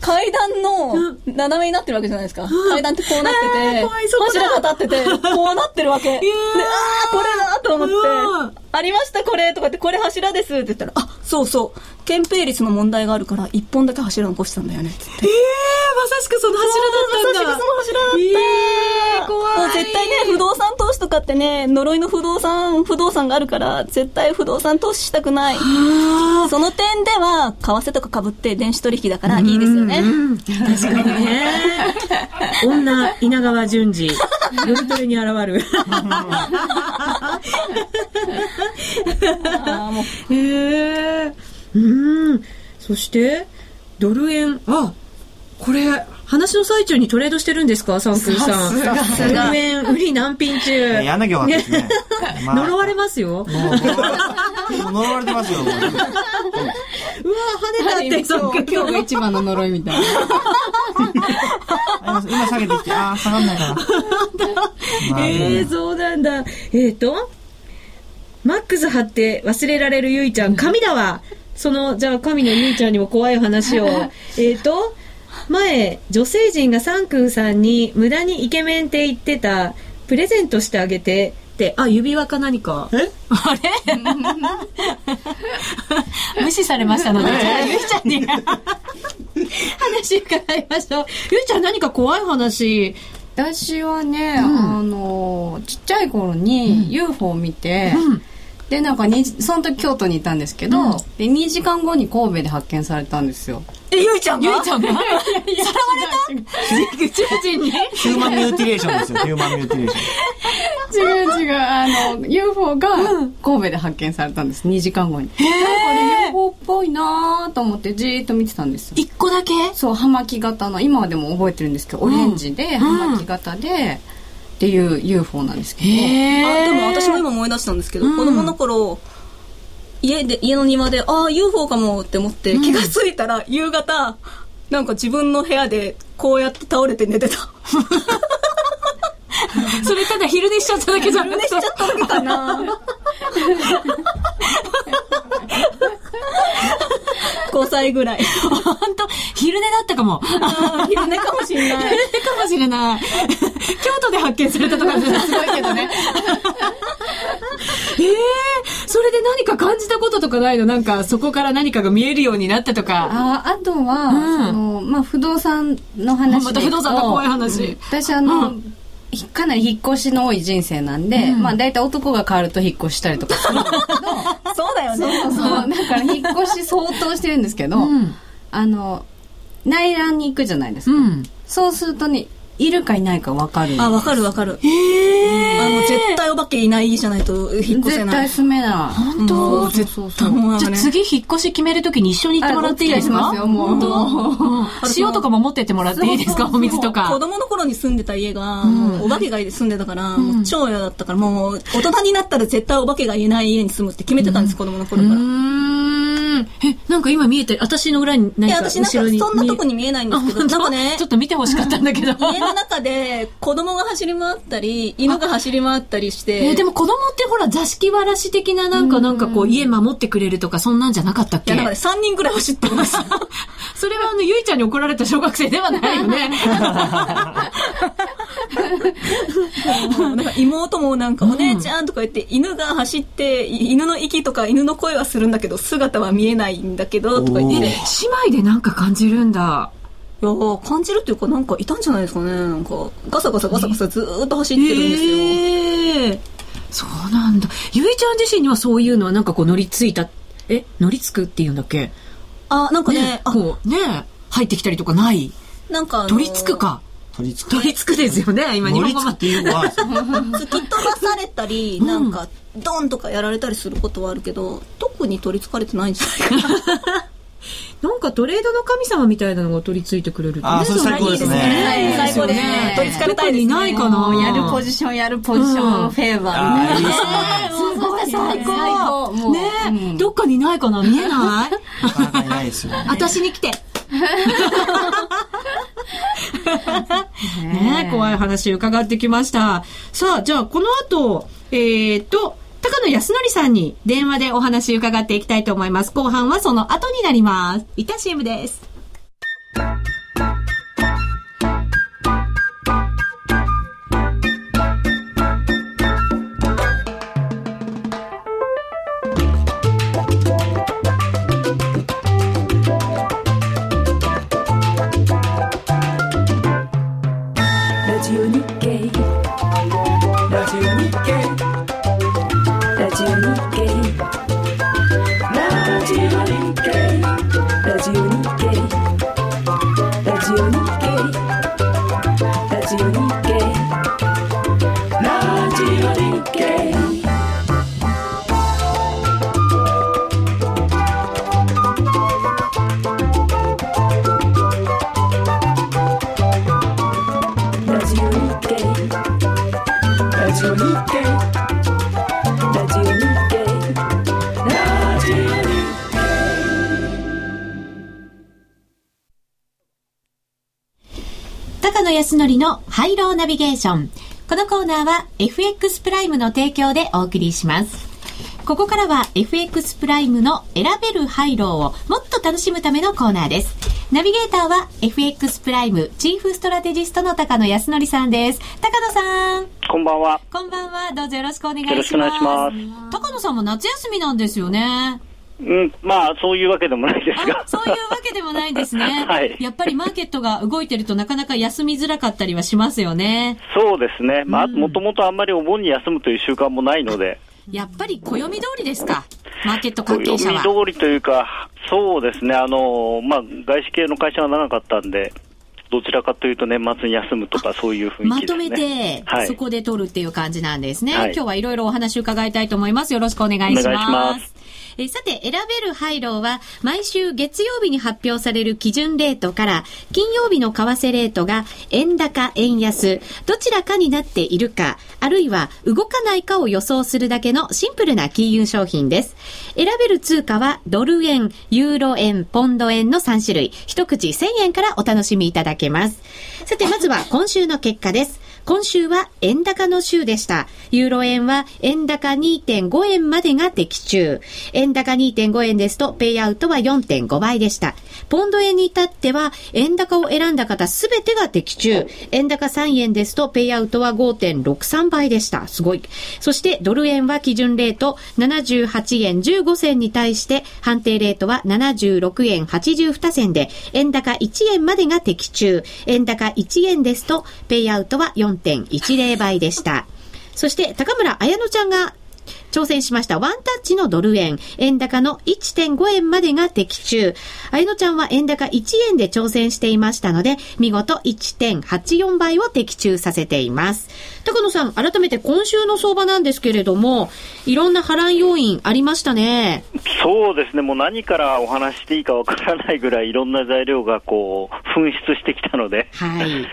階段の斜めになってるわけじゃないですか、うん、階段ってこうなってて、柱が立っててこうなってるわけ。でああこれだと思って、ありましたこれとかってこれ柱ですって言ったらあそうそう。憲兵率の問題があるから一本だけ柱残したんだよねって言って。ええー、まさしくその柱だったんだ。まさしくその柱だった、えー、怖い。絶対ね不動産投資とかってね呪いの不動産不動産があるから絶対不動産投資したくない。その点では為替とかかぶって電子取引だからいいですよね。確かにね。女稲川淳二。夜トレに現る。[LAUGHS] へえー。うん。そして、ドル円、あ、これ、話の最中にトレードしてるんですか、サンクーさん。ドル円売り難品中。やんなきゃよかったですね。[LAUGHS] 呪われますよ。呪われてますよ。うわ、跳ねたって、今日が一番の呪いみたいな。今下げてきて、ああ、下がんないから。[LAUGHS] ええー、そうなんだ。えっ、ー、と、マックス貼って忘れられるゆいちゃん、神だわ。その、じゃあ、神のゆいちゃんにも怖い話を。[LAUGHS] えっと、前、女性陣がサンクンさんに無駄にイケメンって言ってた、プレゼントしてあげて、って、あ、指輪か何か。え？あれ？[LAUGHS] 無視されましたので、じゃあ、ゆいちゃんに話伺いましょう。ゆいちゃん何か怖い話？私はね、うん、あの、ちっちゃい頃に UFO を見て、うんでなんかその時京都にいたんですけど、うん、で2時間後に神戸で発見されたんですよ。えゆいちゃんが？ゆいちゃんが？[LAUGHS] さらわれた？宇宙人にヒューマンミューティレーションですよ。ヒューマンミューティレーション。違う違うあの UFO が神戸で発見されたんです。2時間後に。へえ UFO っぽいなと思ってじーっと見てたんですよ。1個だけ？そう葉巻型の今でも覚えてるんですけど、オレンジで葉巻型で、うんっていう UFO なんですけど、あでも私も今思い出したんですけど、うん、子供の頃家で家の庭でああ UFO かもって思って気が付いたら夕方なんか自分の部屋でこうやって倒れて寝てた [LAUGHS] [LAUGHS] それただ昼寝しちゃっただけじゃなくて昼寝しちゃっただけかな [LAUGHS] 5歳ぐらい。本当昼寝だったかも。昼寝かもしれない。昼寝かもしれない。京都で発見されたとかすごいけどね。え [LAUGHS] えー、それで何か感じたこととかないの？なんか、そこから何かが見えるようになったとか。ああとは、うん、その、まあ、不動産の話また不動産の怖い話。うん、私あの、うんかなり引っ越しの多い人生なんで、うん、まあ大体男が変わると引っ越したりとかする。んですけどそうだよね。そうそう。だから引っ越し相当してるんですけど、うん、あの内覧に行くじゃないですか、うん、そうするとねいるかいないか分かるあ分かる分かる。へえあの絶対お化けいないじゃないと引っ越せない。絶対住めない。本当、うん、絶対じゃあ次引っ越し決めるときに一緒に行ってもらっていいですか？本当？塩とかも持ってってもらっていいですか？お水とか。子供の頃に住んでた家が、お化けが住んでたから、もう超嫌だったからもう大人になったら絶対お化けがいない家に住むって決めてたんです、子供の頃から。え、なんか今見えて、私の裏に何か後ろに。私なんかそんなとこに見えないんですけど、[LAUGHS] なんかね。ちょっと見てほしかったんだけど。家の中で子供が走り回ったり、犬が走り回ったりして。えでも子供ってほら座敷わらし的ななんかなんかこう家守ってくれるとかそんなんじゃなかったっけ？いや、だから3人くらい走ってました。[LAUGHS] それはあの、ゆいちゃんに怒られた小学生ではないよね。[LAUGHS] なんか妹もなんか、お姉ちゃんとか言って、犬が走って、犬の息とか犬の声はするんだけど、姿は見えないんだけど、とか言って。姉妹でなんか感じるんだ。いや感じるっていうか、なんかいたんじゃないですかね。なんか、ガサガサガサガサずっと走ってるんですよ。えー、そうなんだ。ゆいちゃん自身にはそういうのはなんかこう乗りついた、え？乗りつくっていうんだっけ？あ、なんかね、ねこう、ね入ってきたりとかない？なんか、取り付くか。取り付く。取り付くですよね、今日本語っていうのは。[LAUGHS] 突き飛ばされたり、なんか、ドンとかやられたりすることはあるけど、特に取り付かれてないんじゃないかな。なんかトレードの神様みたいなのが取り付いてくれるあ、それ最高ですね。最高ですね。取り付かれたいですね。ないかなやるポジション、やるポジション、フェーバーみたいな。すごい最高。ねどっかにないかな見えない？ないですよ。私に来て。[LAUGHS] ね怖い話伺ってきました。さあ、じゃあこの後、えっ、と、高野康則さんに電話でお話伺っていきたいと思います。後半はその後になります。いた CM です。ゲーション。このコーナーは FX プライムの提供でお送りします。ここからは FX プライムの選べるハイローをもっと楽しむためのコーナーです。ナビゲーターは FX プライムチーフストラテジストの高野康則さんです。高野さん。こんばんは。こんばんは。どうぞよろしくお願いします。よろしくお願いします。高野さんも夏休みなんですよね。うん、まあ、そういうわけでもないですが。そういうわけでもないですね。[LAUGHS] はい。やっぱりマーケットが動いてるとなかなか休みづらかったりはしますよね。そうですね。まあ、もともとあんまりお盆に休むという習慣もないので。やっぱり暦通りですか？マーケット関係者は。暦通りというか、そうですね。あの、まあ、外資系の会社が長かったんで、どちらかというと年末に休むとかそういう雰囲気ですね。まとめて、はい、そこで取るっていう感じなんですね。はい、今日はいろいろお話伺いたいと思います。よろしくお願いします。えさて、選べる廃炉は、毎週月曜日に発表される基準レートから、金曜日の為替レートが円高、円安、どちらかになっているか、あるいは動かないかを予想するだけのシンプルな金融商品です。選べる通貨は、ドル円、ユーロ円、ポンド円の3種類、一口1000円からお楽しみいただけます。さて、まずは今週の結果です。今週は円高の週でした。ユーロ円は円高2.5円までが的中。円高2.5円ですと、ペイアウトは4.5倍でした。ポンド円に至っては、円高を選んだ方すべてが的中。円高3円ですと、ペイアウトは5.63倍でした。すごい。そして、ドル円は基準レート78円15銭に対して、判定レートは76円82銭で、円高1円までが的中。円高1円ですと、ペイアウトは4.5 4.10倍でした。そして、高村彩乃ちゃんが挑戦しましたワンタッチのドル円、円高の1.5円までが的中。あいのちゃんは円高1円で挑戦していましたので、見事1.84倍を的中させています。高野さん、改めて今週の相場なんですけれども、いろんな波乱要因ありましたね。そうですね、もう何からお話していいかわからないぐらいいろんな材料がこう、噴出してきたので。はい。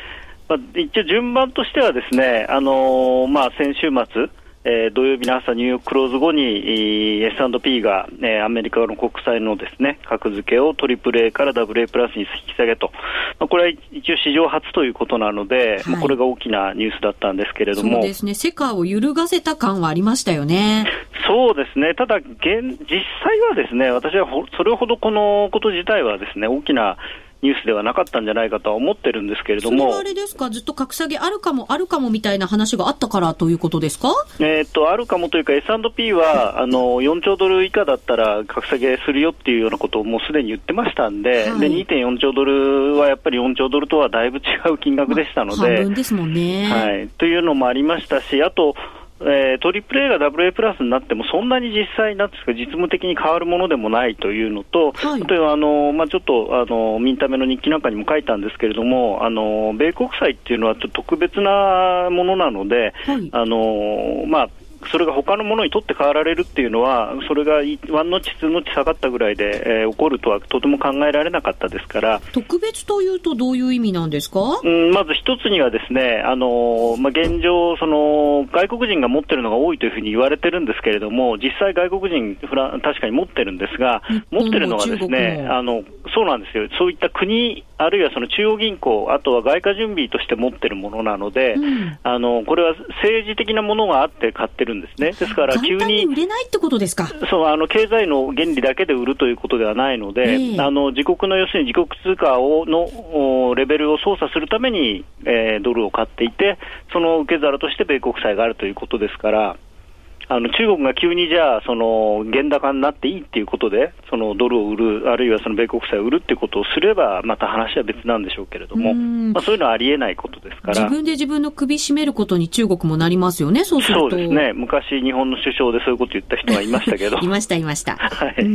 まあ、一応順番としてはですね、あのー、まあ、先週末、えー、土曜日の朝、ニューヨーククローズ後に、えー、S&P が、えー、アメリカの国債のですね、格付けを AAA から AA プラスに引き下げと。まあ、これは一応史上初ということなので、はい、まあ、これが大きなニュースだったんですけれども。そうですね。世界を揺るがせた感はありましたよね。そうですね。ただ、現、実際はですね、私はそれほどこのこと自体はですね、大きなニュースではなかったんじゃないかとは思ってるんですけれども。それはあれですか？ずっと格下げあるかもあるかもみたいな話があったからということですか？えっと、あるかもというか S&P は、あの、4兆ドル以下だったら格下げするよっていうようなことをもうすでに言ってましたんで、はい、で、2.4兆ドルはやっぱり4兆ドルとはだいぶ違う金額でしたので。半分ですもんね。はい。というのもありましたし、あと、えー、トリプル A が WA プラスになっても、そんなに実際なんですか、実務的に変わるものでもないというのと、はい、例えばあの、まあ、ちょっとあのミンタメの日記なんかにも書いたんですけれども、あの米国債っていうのはちょっと特別なものなので、はい、あのまあそれが他のものにとって変わられるっていうのは、それがワンノッチ、ツーノッチ下がったぐらいで、えー、起こるとはとても考えられなかったですから。特別というと、どういう意味なんですか、うん、まず一つにはですね、あのまあ、現状、その、外国人が持ってるのが多いというふうに言われてるんですけれども、実際外国人、フラ確かに持ってるんですが、持ってるのはですね、あの、そうなんですよ。そういった国、あるいはその中央銀行、あとは外貨準備として持ってるものなので、うん、あの、これは政治的なものがあって買ってるんですね。ですから急に。売れないってことですか？そう、あの、経済の原理だけで売るということではないので、えー、あの、自国の要するに自国通貨をのレベルを操作するために、えー、ドルを買っていて、その受け皿として米国債があるということですから、あの中国が急にじゃあ、その原高になっていいっていうことで、そのドルを売る、あるいはその米国債を売るっていうことをすれば、また話は別なんでしょうけれども、まあ、そういうのはありえないことですから。自分で自分の首絞めることに中国もなりますよね、そうすると。そうですね、昔、日本の首相でそういうこと言った人がいましたけど。[LAUGHS] いました、いました。[LAUGHS] はい、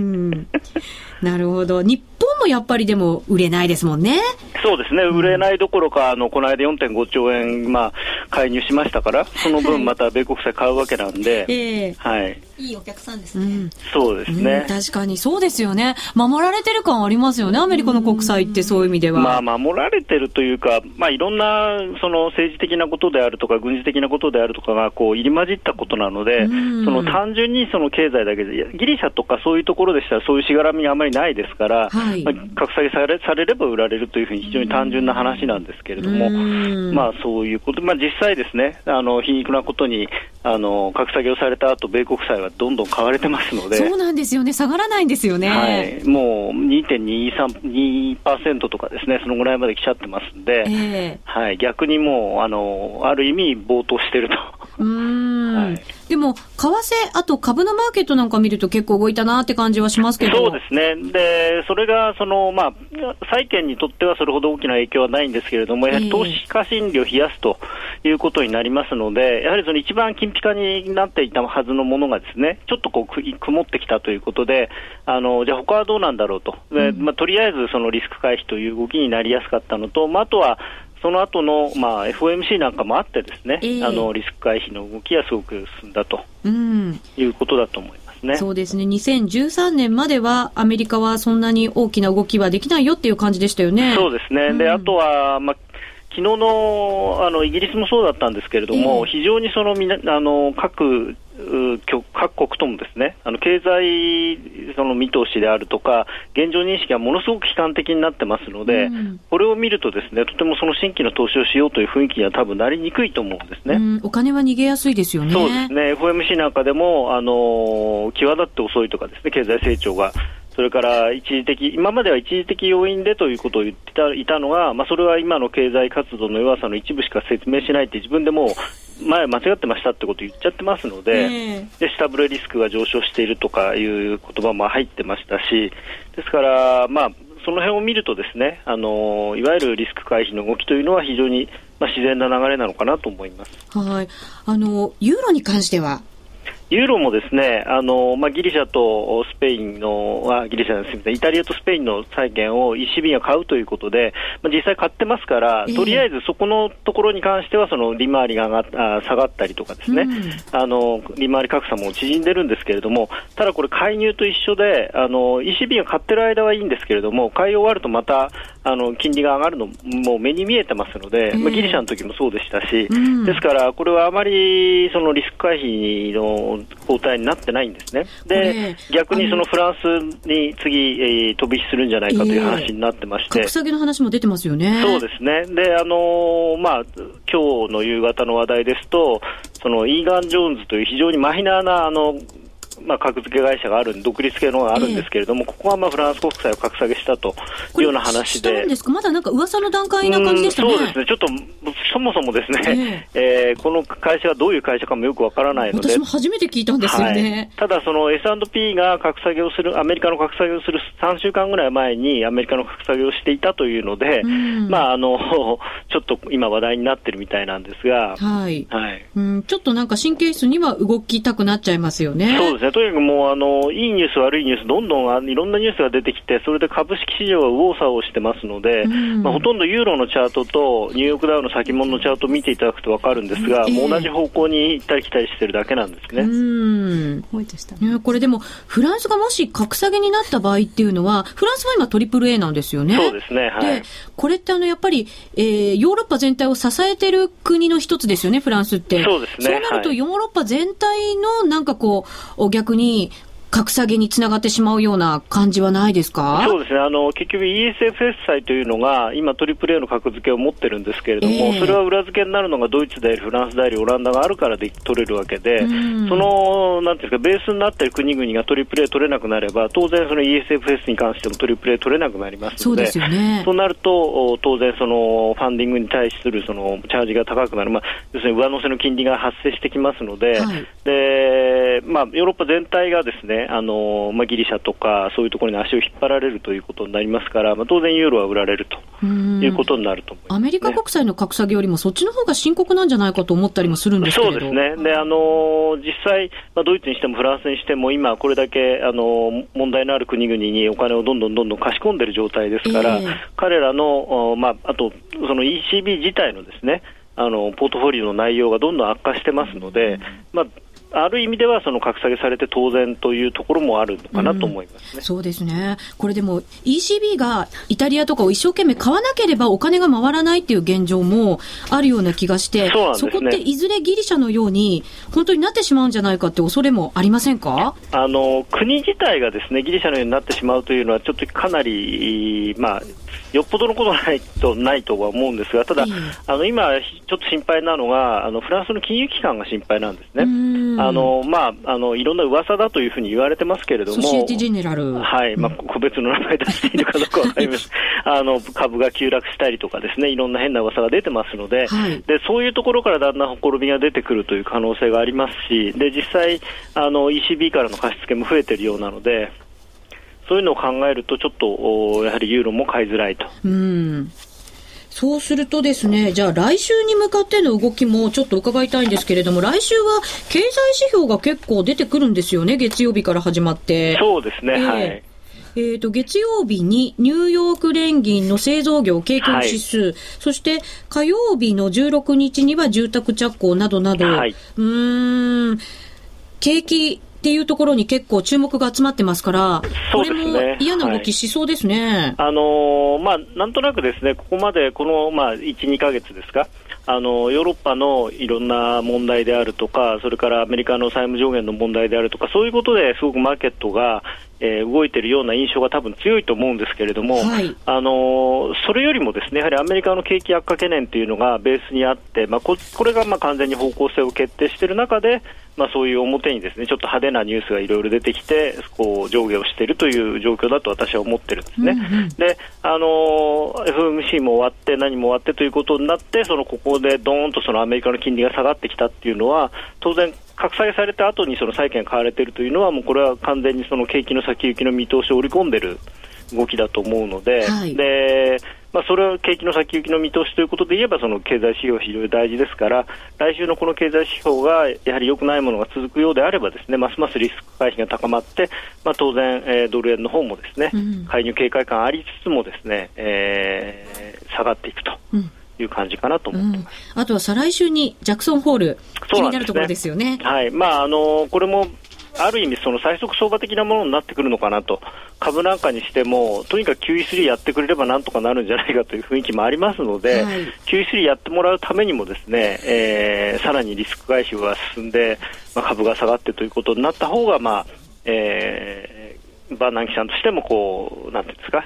なるほど。日本もやっぱりでも売れないですもんね。そうですね、売れないどころか、あのこの間4.5兆円、まあ、介入しましたから、その分また米国債買うわけなんで、えー、はい。いいお客さんですね。うん、そうですね、うん、確かに。そうですよね。守られてる感ありますよね、アメリカの国債ってそういう意味では。まあ、守られてるというか、まあ、いろんなその政治的なことであるとか、軍事的なことであるとかがこう入り混じったことなので、その単純にその経済だけで、ギリシャとかそういうところでしたら、そういうしがらみがあまりないですから、はい、まあ、格下げされされれば売られるというふうに非常に単純な話なんですけれども、まあそういうこと、まあ実際ですね、あの皮肉なことに、あの格下げをされた後米国債はどんどん買われてますので、そうなんですよね、下がらないんですよね。はい、もう2.23%とかですね、そのぐらいまで来ちゃってますんで、えー、はい、逆にもうあの、ある意味、暴騰してると。うん、はい、でも、為替、あと株のマーケットなんか見ると結構動いたなって感じはしますけどそうですね。で、それが、その、まあ、債券にとってはそれほど大きな影響はないんですけれども、やはり投資家心理を冷やすということになりますので、やはりその一番金ピカになっていたはずのものがですね、ちょっとこう、曇ってきたということで、あの、じゃあ他はどうなんだろうと。うん、まあ、とりあえずそのリスク回避という動きになりやすかったのと、まあ、あとは、その後のまあ FOMC なんかもあってですね、えー、あのリスク回避の動きはすごく進んだと、うん、いうことだと思いますね。そうですね。2013年まではアメリカはそんなに大きな動きはできないよっていう感じでしたよね。そうですね。で、あとは、まあ昨日のあのイギリスもそうだったんですけれども、えー、非常にそのみなあの各各国ともですねあの経済その見通しであるとか現状認識がものすごく悲観的になってますので、うん、これを見るとですねとてもその新規の投資をしようという雰囲気には多分なりにくいと思うんですね、うん、お金は逃げやすいですよね。そうですね。FOMC なんかでもあの際立って遅いとかですね経済成長がそれから一時的、今までは一時的要因でということを言っていたのが、まあ、それは今の経済活動の弱さの一部しか説明しないって自分でも前間違ってましたってことを言っちゃってますので、えー、で下振れリスクが上昇しているとかいう言葉も入ってましたし、ですから、まあ、その辺を見るとですね、あのいわゆるリスク回避の動きというのは非常に、まあ、自然な流れなのかなと思います。はい。あの、ユーロに関してはユーロもですね、あのまあ、ギリシャとスペインの、あギリシャすみません、イタリアとスペインの債券を ECB が買うということで、まあ、実際買ってますから、とりあえずそこのところに関しては、その利回りが上があ下がったりとかですね、うん、あの利回り格差も縮んでるんですけれども、ただこれ、介入と一緒で、あの ECB が買ってる間はいいんですけれども、買い終わるとまたあの金利が上がるのも目に見えてますので、まあ、ギリシャの時もそうでしたし、うん、ですから、これはあまりそのリスク回避の交代になってないんですね。で、逆にそのフランスに次、えー、飛び火するんじゃないかという話になってまして。格下げの話も出てますよね。そうですね。で、あのー、まあ、今日の夕方の話題ですと、そのイーガン・ジョーンズという非常にマイナーなあのまあ、格付け会社がある、独立系のがあるんですけれども、えー、ここはまあフランス国債を格下げしたというような話で。ですか？まだなんか噂の段階な感じでしたね。そうですね。ちょっと、そもそもですね、えー、えー、この会社がどういう会社かもよくわからないので。私も初めて聞いたんですよね。はい、ただ、その S&P が格下げをする、アメリカの格下げをする3週間ぐらい前にアメリカの格下げをしていたというので、まあ、あの、[LAUGHS] ちょっと今話題になってるみたいなんですが、はい。はい。うん、ちょっとなんか神経質には動きたくなっちゃいますよね。そうですね。とにかくもう、あの、いいニュース、悪いニュース、どんどんいろんなニュースが出てきて、それで株式市場は右往左往してますので、うん、まあ、ほとんどユーロのチャートとニューヨークダウの先物のチャートを見ていただくと分かるんですが、えー、もう同じ方向に行ったり来たりしてるだけなんですね。うんこれでも、フランスがもし格下げになった場合っていうのは、フランスは今トリプル A なんですよね。そうですね。はい。これってあの、やっぱり、えー、ヨーロッパ全体を支えてる国の一つですよね、フランスって。そうですね。そうなると、ヨーロッパ全体のなんかこう、逆に、格下げにつながってしまうような感じはないですか？そうですね、あの結局 ESFS 債というのが、今、トリプル A の格付けを持ってるんですけれども、えー、それは裏付けになるのがドイツであり、フランスであり、オランダがあるからで取れるわけで、うん、そのなんていうか、ベースになっている国々がトリプル A 取れなくなれば、当然、その ESFS に関してもトリプル A 取れなくなりますので、そう、ね、なると、当然、そのファンディングに対するそのチャージが高くなる、まあ、要するに上乗せの金利が発生してきますので、はい、でまあ、ヨーロッパ全体がですね、あのまあ、ギリシャとかそういうところに足を引っ張られるということになりますから、まあ、当然ユーロは売られるということになると思います、ね、アメリカ国債の格下げよりもそっちの方が深刻なんじゃないかと思ったりもするんですけそうですね。で、あの実際、まあ、ドイツにしてもフランスにしても今これだけ、あの問題のある国々にお金をどんどんどんどん貸し込んでいる状態ですから、えー、彼らの、まあ、あとその ECB 自体のですね、あのポートフォリオの内容がどんどん悪化してますので、まあ、ある意味ではその格下げされて当然というところもあるのかなと思いますね、うん、そうですね、これでも ECB がイタリアとかを一生懸命買わなければお金が回らないっていう現状もあるような気がして、そ、ね、こっていずれギリシャのように本当になってしまうんじゃないかって恐れもありませんか？あの国自体がですねギリシャのようになってしまうというのは、ちょっとかなり、まあ、よっぽどのことないとないとは思うんですが、ただ、あの今、ちょっと心配なのがあの、フランスの金融機関が心配なんですね。あのまあ、あのいろんな噂だというふうに言われてますけれども、はいまあ、個別の名前出しているかどうかわかりません。[LAUGHS] あの株が急落したりとか、ですねいろんな変な噂が出てますのではい、で、そういうところからだんだんほころびが出てくるという可能性がありますし、で実際あの、ECB からの貸し付けも増えているようなので、そういうのを考えると、ちょっとやはりユーロも買いづらいと。うんそうするとですね、じゃあ来週に向かっての動きもちょっと伺いたいんですけれども、来週は経済指標が結構出てくるんですよね、月曜日から始まって。そうですね、えー、はい。えーと、月曜日にニューヨーク連銀の製造業景況指数、はい、そして火曜日の16日には住宅着工などなど、はい、うん景気っていうところに結構注目が集まってますから、これも嫌な動きしそうですね。はい、あのー、まあ、なんとなくですね、ここまでこの、まあ、1、2か月ですか、あのヨーロッパのいろんな問題であるとか、それからアメリカの債務上限の問題であるとか、そういうことですごくマーケットが、えー、動いているような印象が多分強いと思うんですけれども、はい、あのそれよりもですねやはりアメリカの景気悪化懸念というのがベースにあって、まあ、ここれがまあ完全に方向性を決定している中で、まあ、そういう表にですねちょっと派手なニュースがいろいろ出てきてこう上下をしているという状況だと私は思ってるんですね。うんうん、であの FMC も終わって何も終わってということになってそのここでどーんとそのアメリカの金利が下がってきたっていうのは当然格下げされた後にその債券買われているというのはもうこれは完全にその景気の先行きの見通しを織り込んでいる動きだと思うので。はい、でまあ、それは景気の先行きの見通しということで言えば、その経済指標非常に大事ですから、来週のこの経済指標がやはり良くないものが続くようであれば、ですねますますリスク回避が高まって、まあ、当然、えー、ドル円の方もですね、うん、介入警戒感ありつつもですね、えー、下がっていくと。うん。いう感じかなと思ってます、うん、あとは再来週にジャクソンホール、気になるところですよね。はい。まああのこれもある意味、その最速相場的なものになってくるのかなと、株なんかにしても、とにかく QE3 やってくれればなんとかなるんじゃないかという雰囲気もありますので、はい、QE3 やってもらうためにも、ですね、えー、さらにリスク回避が進んで、まあ、株が下がってということになった方が、まあえー、バーナンキさんとしてもこう、なんていうんですか、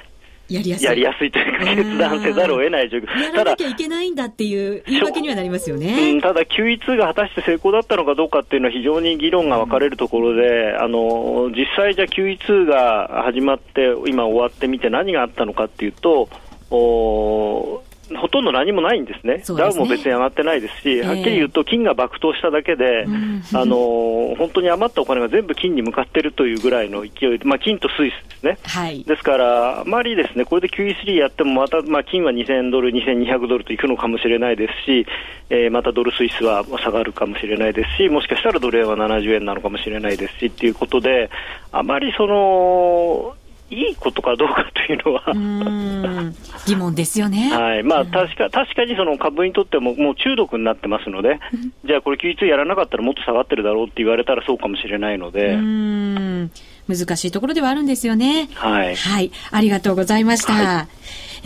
やりやすい。やりやすいというか、決断せざるを得ない状況。やらなきゃいけないんだっていう言い訳にはなりますよね。うん、ただ、QE2 が果たして成功だったのかどうかっていうのは非常に議論が分かれるところで、うん、あの、実際じゃあ QE2 が始まって、今終わってみて何があったのかっていうと、おほとんど何もないんですね、すね。ダウも別に上がってないですし、えー、はっきり言うと、金が爆投しただけで、うん、あの本当に余ったお金が全部金に向かっているというぐらいの勢いで、まあ、金とスイスですね、はい、ですから、あまりですねこれで QE3 やっても、また、まあ、金は2000ドル、2200ドルといくのかもしれないですし、えー、またドルスイスは下がるかもしれないですし、もしかしたらドル円は70円なのかもしれないですしということで、あまりその、いいことかどうかというのは疑問ですよね。はい。まあ、確か、確かにその株にとってももう中毒になってますので、じゃあこれ Q2 やらなかったらもっと下がってるだろうって言われたらそうかもしれないので。難しいところではあるんですよね。はい。はい。ありがとうございました。はい、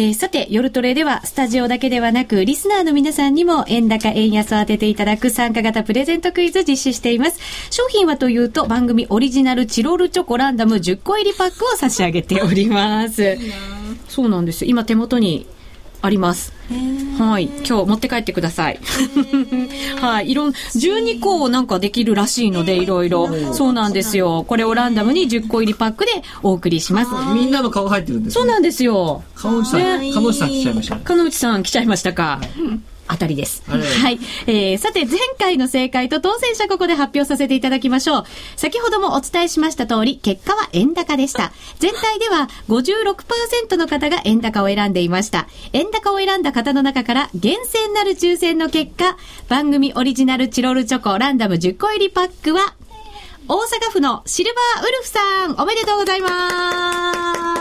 えー、さて、夜トレでは、スタジオだけではなく、リスナーの皆さんにも、円高、円安を当てていただく参加型プレゼントクイズ実施しています。商品はというと、番組オリジナルチロルチョコランダム10個入りパックを差し上げております。そうなんです。今手元にあります。はい。今日持って帰ってください。[LAUGHS] はい。いろん、12個なんかできるらしいので、いろいろ。そうなんですよ。これをランダムに10個入りパックでお送りします。みんなの顔入ってるんです、ね、そうなんですよ。鹿内さん、鹿内さん来ちゃいました。鹿内さん来ちゃいましたか。あたりです。はい。えー、さて、前回の正解と当選者ここで発表させていただきましょう。先ほどもお伝えしました通り、結果は円高でした。全体では56%の方が円高を選んでいました。円高を選んだ方の中から厳選なる抽選の結果、番組オリジナルチロルチョコランダム10個入りパックは、大阪府のシルバーウルフさん、おめでとうございます。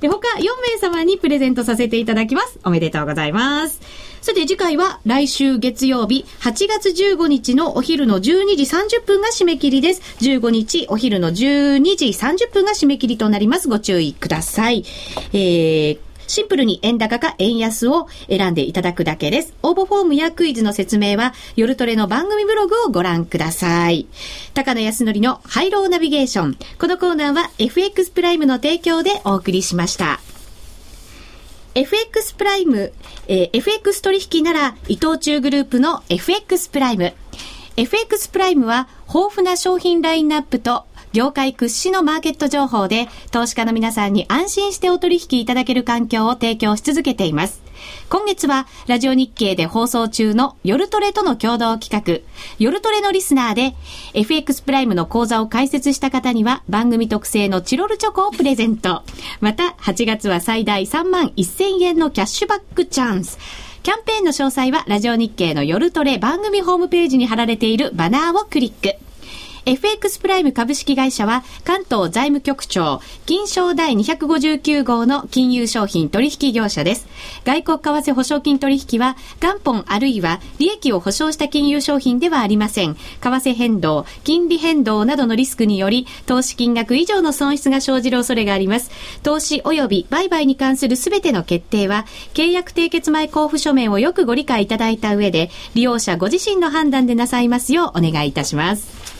で他4名様にプレゼントさせていただきます。おめでとうございます。さて次回は来週月曜日8月15日のお昼の12時30分が締め切りです。15日お昼の12時30分が締め切りとなります。ご注意ください。えーシンプルに円高か円安を選んでいただくだけです。応募フォームやクイズの説明は、夜トレの番組ブログをご覧ください。高野康則のハイローナビゲーション。このコーナーは FX プライムの提供でお送りしました。FX プライム、えー、FX 取引なら伊藤忠グループの FX プライム。FX プライムは豊富な商品ラインナップと業界屈指のマーケット情報で、投資家の皆さんに安心してお取引いただける環境を提供し続けています。今月は、ラジオ日経で放送中の夜トレとの共同企画、夜トレのリスナーで、FX プライムの講座を開設した方には、番組特製のチロルチョコをプレゼント。また、8月は最大3万1000円のキャッシュバックチャンス。キャンペーンの詳細は、ラジオ日経の夜トレ番組ホームページに貼られているバナーをクリック。FX プライム株式会社は関東財務局長、金賞第259号の金融商品取引業者です。外国為替保証金取引は元本あるいは利益を保証した金融商品ではありません。為替変動、金利変動などのリスクにより投資金額以上の損失が生じる恐れがあります。投資及び売買に関するすべての決定は契約締結前交付書面をよくご理解いただいた上で利用者ご自身の判断でなさいますようお願いいたします。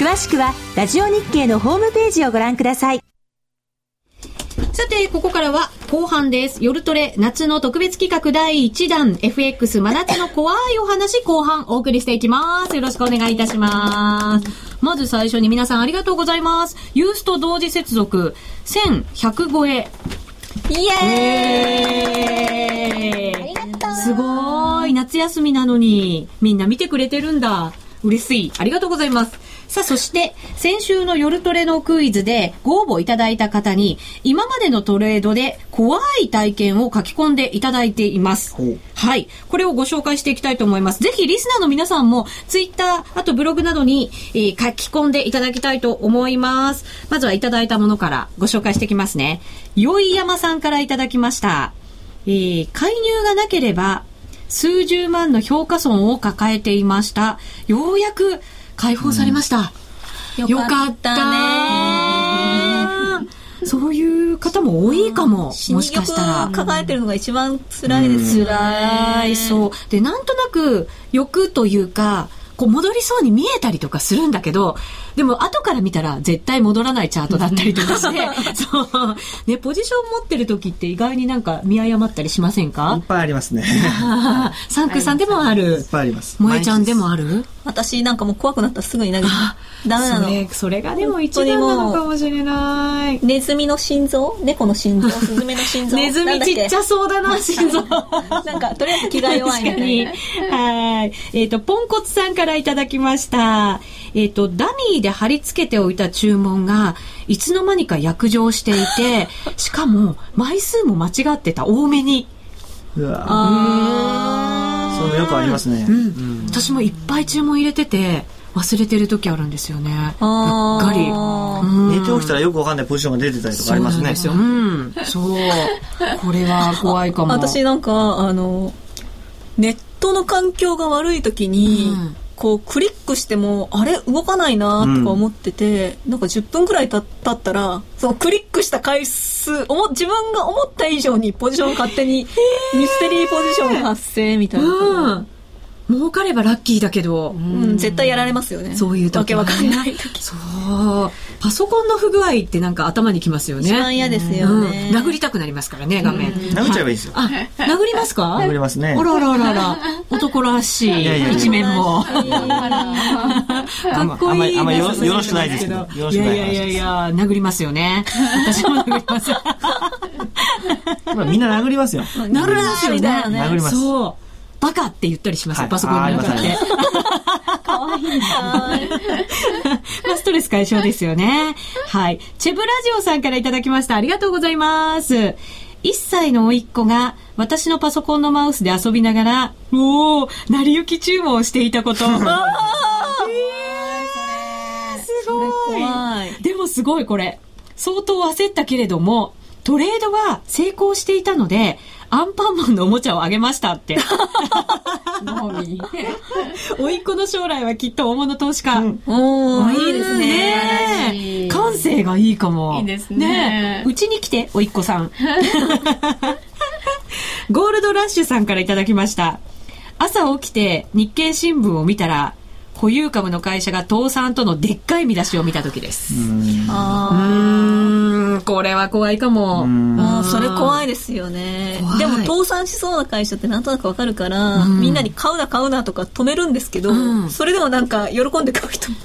詳しくはラジオ日経のホームページをご覧くださいさて、ここからは後半です。夜トレ夏の特別企画第1弾 FX 真夏の怖いお話後半お送りしていきます。よろしくお願いいたします。まず最初に皆さんありがとうございます。ユースと同時接続1100超え。イエーイすごい夏休みなのにみんな見てくれてるんだ。嬉しい。ありがとうございます。さあ、そして、先週の夜トレのクイズでご応募いただいた方に、今までのトレードで怖い体験を書き込んでいただいています。はい。これをご紹介していきたいと思います。ぜひ、リスナーの皆さんも、ツイッター、あとブログなどに、えー、書き込んでいただきたいと思います。まずはいただいたものからご紹介していきますね。よい山さんからいただきました。えー、介入がなければ、数十万の評価損を抱えていました。ようやく解放されました。うん、よかったねそういう方も多いかも。もしかしたら。抱えてるのが一番辛いですよね。辛い。そう。で、なんとなく欲というか、こう戻りそうに見えたりとかするんだけど、でも後から見たら絶対戻らないチャートだったりとかして、[LAUGHS] そう、ね、ポジション持ってる時って意外になんか見誤ったりしませんか？いっぱいありますね。[LAUGHS] サンクさんでもある。いっぱいあります。萌えちゃんでもある？私なんかもう怖くなったらすぐに投げる。ダメなの。それ、それがでも一番なのかもしれない。ネズミの心臓？猫の心臓？[LAUGHS] スズメの心臓？ネズミちっちゃそうだな、心臓。[LAUGHS] なんか、とりあえず気が弱いみたいな。はい。えっ、ー、と、ポンコツさんからいただきました。えっ、ー、と、ダミーで貼り付けておいた注文が、いつの間にか約定していて、[LAUGHS] しかも、枚数も間違ってた、多めに。うわあそうよくありますね、うん、うん、私もいっぱい注文入れてて、忘れてる時あるんですよね。うっかり。寝て起きたらよくわかんないポジションが出てたりとかありますね。そううん。そう。これは怖いかも。私なんか、あの、ネットの環境が悪い時に、うんこうクリックしてもあれ？動かないなとか思ってて、うん、なんか10分くらい経ったらそのクリックした回数おも自分が思った以上にポジション勝手にミステリーポジション発生みたいな。うん儲かればラッキーだけど、うん、絶対やられますよね。そういう時わけわかんない時。そう。パソコンの不具合ってなんか頭にきますよね。一番嫌ですよね、うん、殴りたくなりますからね、画面。殴っちゃえばいいですよ。あ、殴りますか？殴りますね。あらららら。[LAUGHS] 男らしい一面も。かっこいい。あんまよろしくないですけど。よろしくない。いやいやいや、殴りますよね。私も殴ります。[LAUGHS] まあみんな殴りますよ。[LAUGHS] 殴りますよね。殴ります。そう。バカって言ったりしますよ、はい、パソコンに向かって。かわいまあ、ストレス解消ですよね。はい。チェブラジオさんからいただきました。ありがとうございます。1歳の甥っ子が私のパソコンのマウスで遊びながら、おお、成り行き注文をしていたこと。[LAUGHS] えー、すごい。でもすごいこれ。相当焦ったけれども、トレードは成功していたので、アンパンマンのおもちゃをあげましたって。[LAUGHS] おいっ子の将来はきっと大物投資家。うん、おいいですね。ね感性がいいかも。いいですね。うち、に来て、おいっ子さん。[LAUGHS] ゴールドラッシュさんからいただきました。朝起きて日経新聞を見たら、保有株の会社が倒産とのでっかい見出しを見た時です。うんこれは怖いかも。あそれ怖いですよね。でも倒産しそうな会社ってなんとなくわかるから、みんなに買うな買うなとか止めるんですけど、それでもなんか喜んで買う人も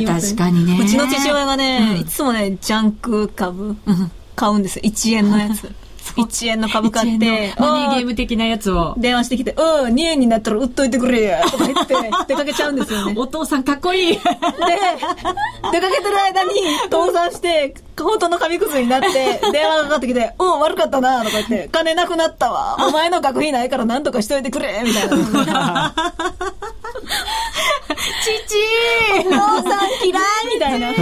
います、ね、確かにね。うちの父親がね、いつもね、ジャンク株買うんですよ。1円のやつ。1円の株買って、マニーゲーム的なやつを。電話してきて、うん、2円になったら売っといてくれや、とか言って、[LAUGHS] 出かけちゃうんですよね。お父さんかっこいい。で、出かけてる間に倒産して、本当の紙くずになって、[LAUGHS] 電話がかかってきて、うん、悪かったな、とか言って、金なくなったわ。お前の学費ないから何とかしといてくれ、みたいな。父お父さん嫌いみたいな。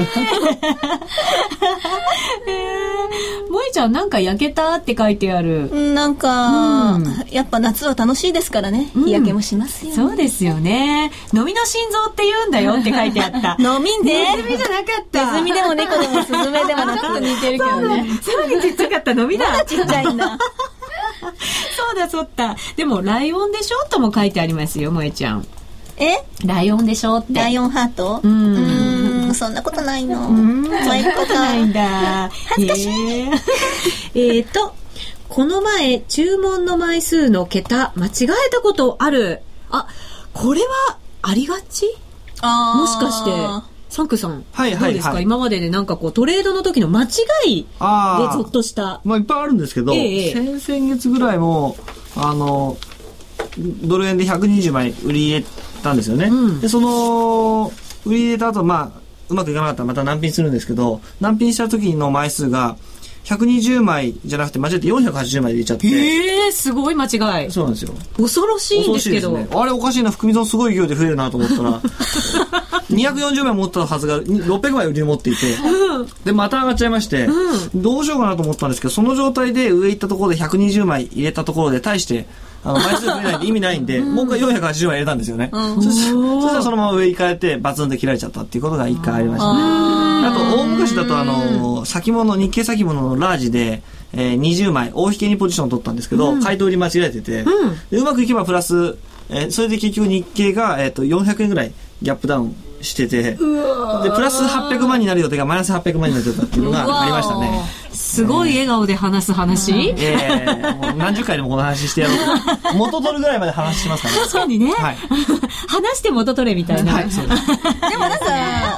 萌ちゃんなんか焼けたって書いてある。なんか、うん、やっぱ夏は楽しいですからね。日焼けもしますよ、ねうん、そうですよね。飲みの心臓って言うんだよって書いてあった。[LAUGHS] 飲みね。ネズミじゃなかった。ネズミでも猫でもスズメでもなく似てるけどね。さらにちっちゃかった飲みだ。まだちっちゃいんだ。[LAUGHS] そうだそうだ。でも、ライオンでしょとも書いてありますよ、萌ちゃん。え？ライオンでしょって。ライオンハート？うん。うんそんなことないの。うん。そんなことないんだ。恥ずかしい。[LAUGHS] えっと、この前、注文の枚数の桁、間違えたことある。あ、これは、ありがち？あもしかして、サンクさん、はいはい、どうですか、今まででなんかこうトレードの時の間違いでゾッとした。まあいっぱいあるんですけど、ええ、先々月ぐらいも、あの、ドル円で120枚売り入れたんですよね。うん、で、その、売り入れた後、まあ、うまくいかなかったらまた難品するんですけど、難品した時の枚数が、120枚じゃなくて間違えて480枚入れちゃって。ええー、すごい間違い。そうなんですよ。恐ろしいんですけど。ね、あれおかしいな、含み損すごい勢いで増えるなと思ったら、[LAUGHS] 240枚持ったはずが600枚売り持っていて、うん、で、また上がっちゃいまして、うん、どうしようかなと思ったんですけど、その状態で上行ったところで120枚入れたところで、対して、あの、枚数増えないんで意味ないんで、もう一回480枚入れたんですよね。そしたらそのまま上行かれて、バツンと切られちゃったっていうことが一回ありましたね。あと、大昔だと、あの、先物、日経先物のラージで、えー、20枚、大引けにポジションを取ったんですけど、買い取り間違えてて、うまくいけばプラス、えー、それで結局日経が、えっ、ー、と、400円ぐらいギャップダウンしてて、で、プラス800万になる予定がマイナス800万になってたっていうのがありましたね。すごい笑顔で話す話、ええー、何十回でもこの話してやろう [LAUGHS] 元取るぐらいまで話しますからね。確かにね。はい、話して元取れみたいな。はい、そうです。[LAUGHS] でもなんか、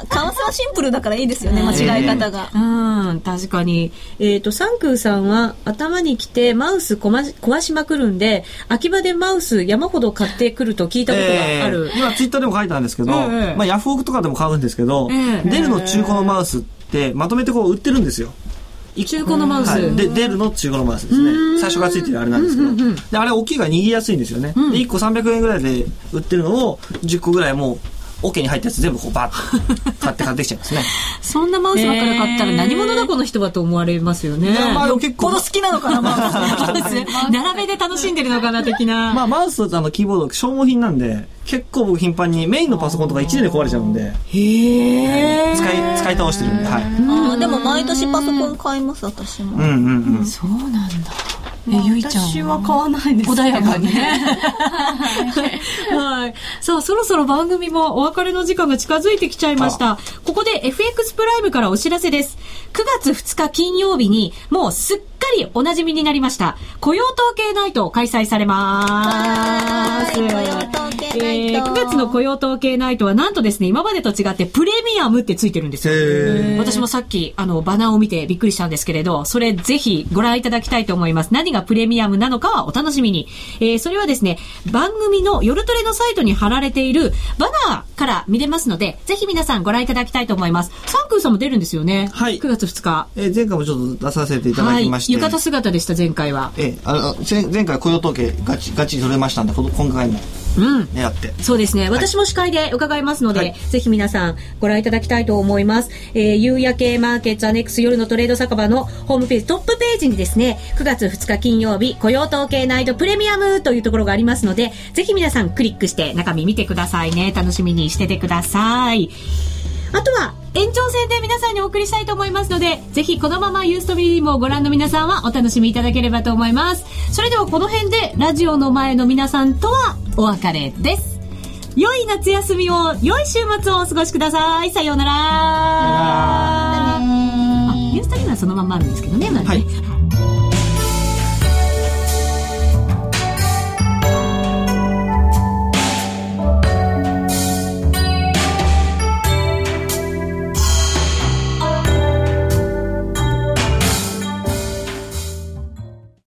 為替はシンプルだからいいですよね、間違い方が。えー、うん、確かに。えっ、ー、と、サンクーさんは頭に来てマウス壊しまくるんで、秋葉でマウス山ほど買ってくると聞いたことがある。えー、今ツイッターでも書いたんですけど、えー、まあヤフオクとかでも買うんですけど、デルの中古のマウスってまとめてこう売ってるんですよ。中古のマウス、はい、でデルの中古のマウスですね。最初からついてるあれなんですけど、うんうんうん、であれ大きいから握りやすいんですよね、うん、で1個300円ぐらいで売ってるのを10個ぐらいもう桶に入ったやつ全部こうバッと買って買ってきちゃいますね。[LAUGHS] そんなマウスばっかり買ったら何者だこの人はと思われますよね。いやまあ結構。この好きなのかな、マウス。[LAUGHS] 並べで楽しんでるのかな、的な。まあマウスとあのキーボード消耗品なんで、結構僕頻繁にメインのパソコンとか1年で壊れちゃうんで。へえ。使い、使い倒してるんで、はい。ああ、でも毎年パソコン買います、私も。うんうんうん。そうなんだ。え、ゆいちゃん。私は買わないです穏やかにね。はい。さあ、そろそろ番組もお別れの時間が近づいてきちゃいました。ここで FX プライムからお知らせです。9月2日金曜日に、もうすっかりおなじみになりました、雇用統計ナイトを開催されます。えー、9月の雇用統計ナイトはなんとですね、今までと違ってプレミアムってついてるんですよ。私もさっき、あの、バナーを見てびっくりしたんですけれど、それぜひご覧いただきたいと思います。何がプレミアムなのかはお楽しみに。えー、それはですね、番組の夜トレのサイトに貼られているバナーから見れますので、ぜひ皆さんご覧いただきたいと思います。サンクーさんも出るんですよね。はい。9月2日。えー、前回もちょっと出させていただきまして。はい、浴衣姿でした、前回は。えー、あの、前回雇用統計ガチ、ガチ取れましたんで、今回も。狙って、うん、そうですね。私も司会で伺いますので、はい、ぜひ皆さんご覧いただきたいと思います、えー、夕焼けマーケットアネックス夜のトレード酒場のホームページトップページにですね9月2日金曜日雇用統計ナイトプレミアムというところがありますのでぜひ皆さんクリックして中身見てくださいね。楽しみにしててくださいあとは延長戦で皆さんにお送りしたいと思いますので、ぜひこのままユーストビームをご覧の皆さんはお楽しみいただければと思います。それではこの辺でラジオの前の皆さんとはお別れです。良い夏休みを、良い週末をお過ごしください。さようなら。あ、ユーストビームはそのままあるんですけどね、まだね。はい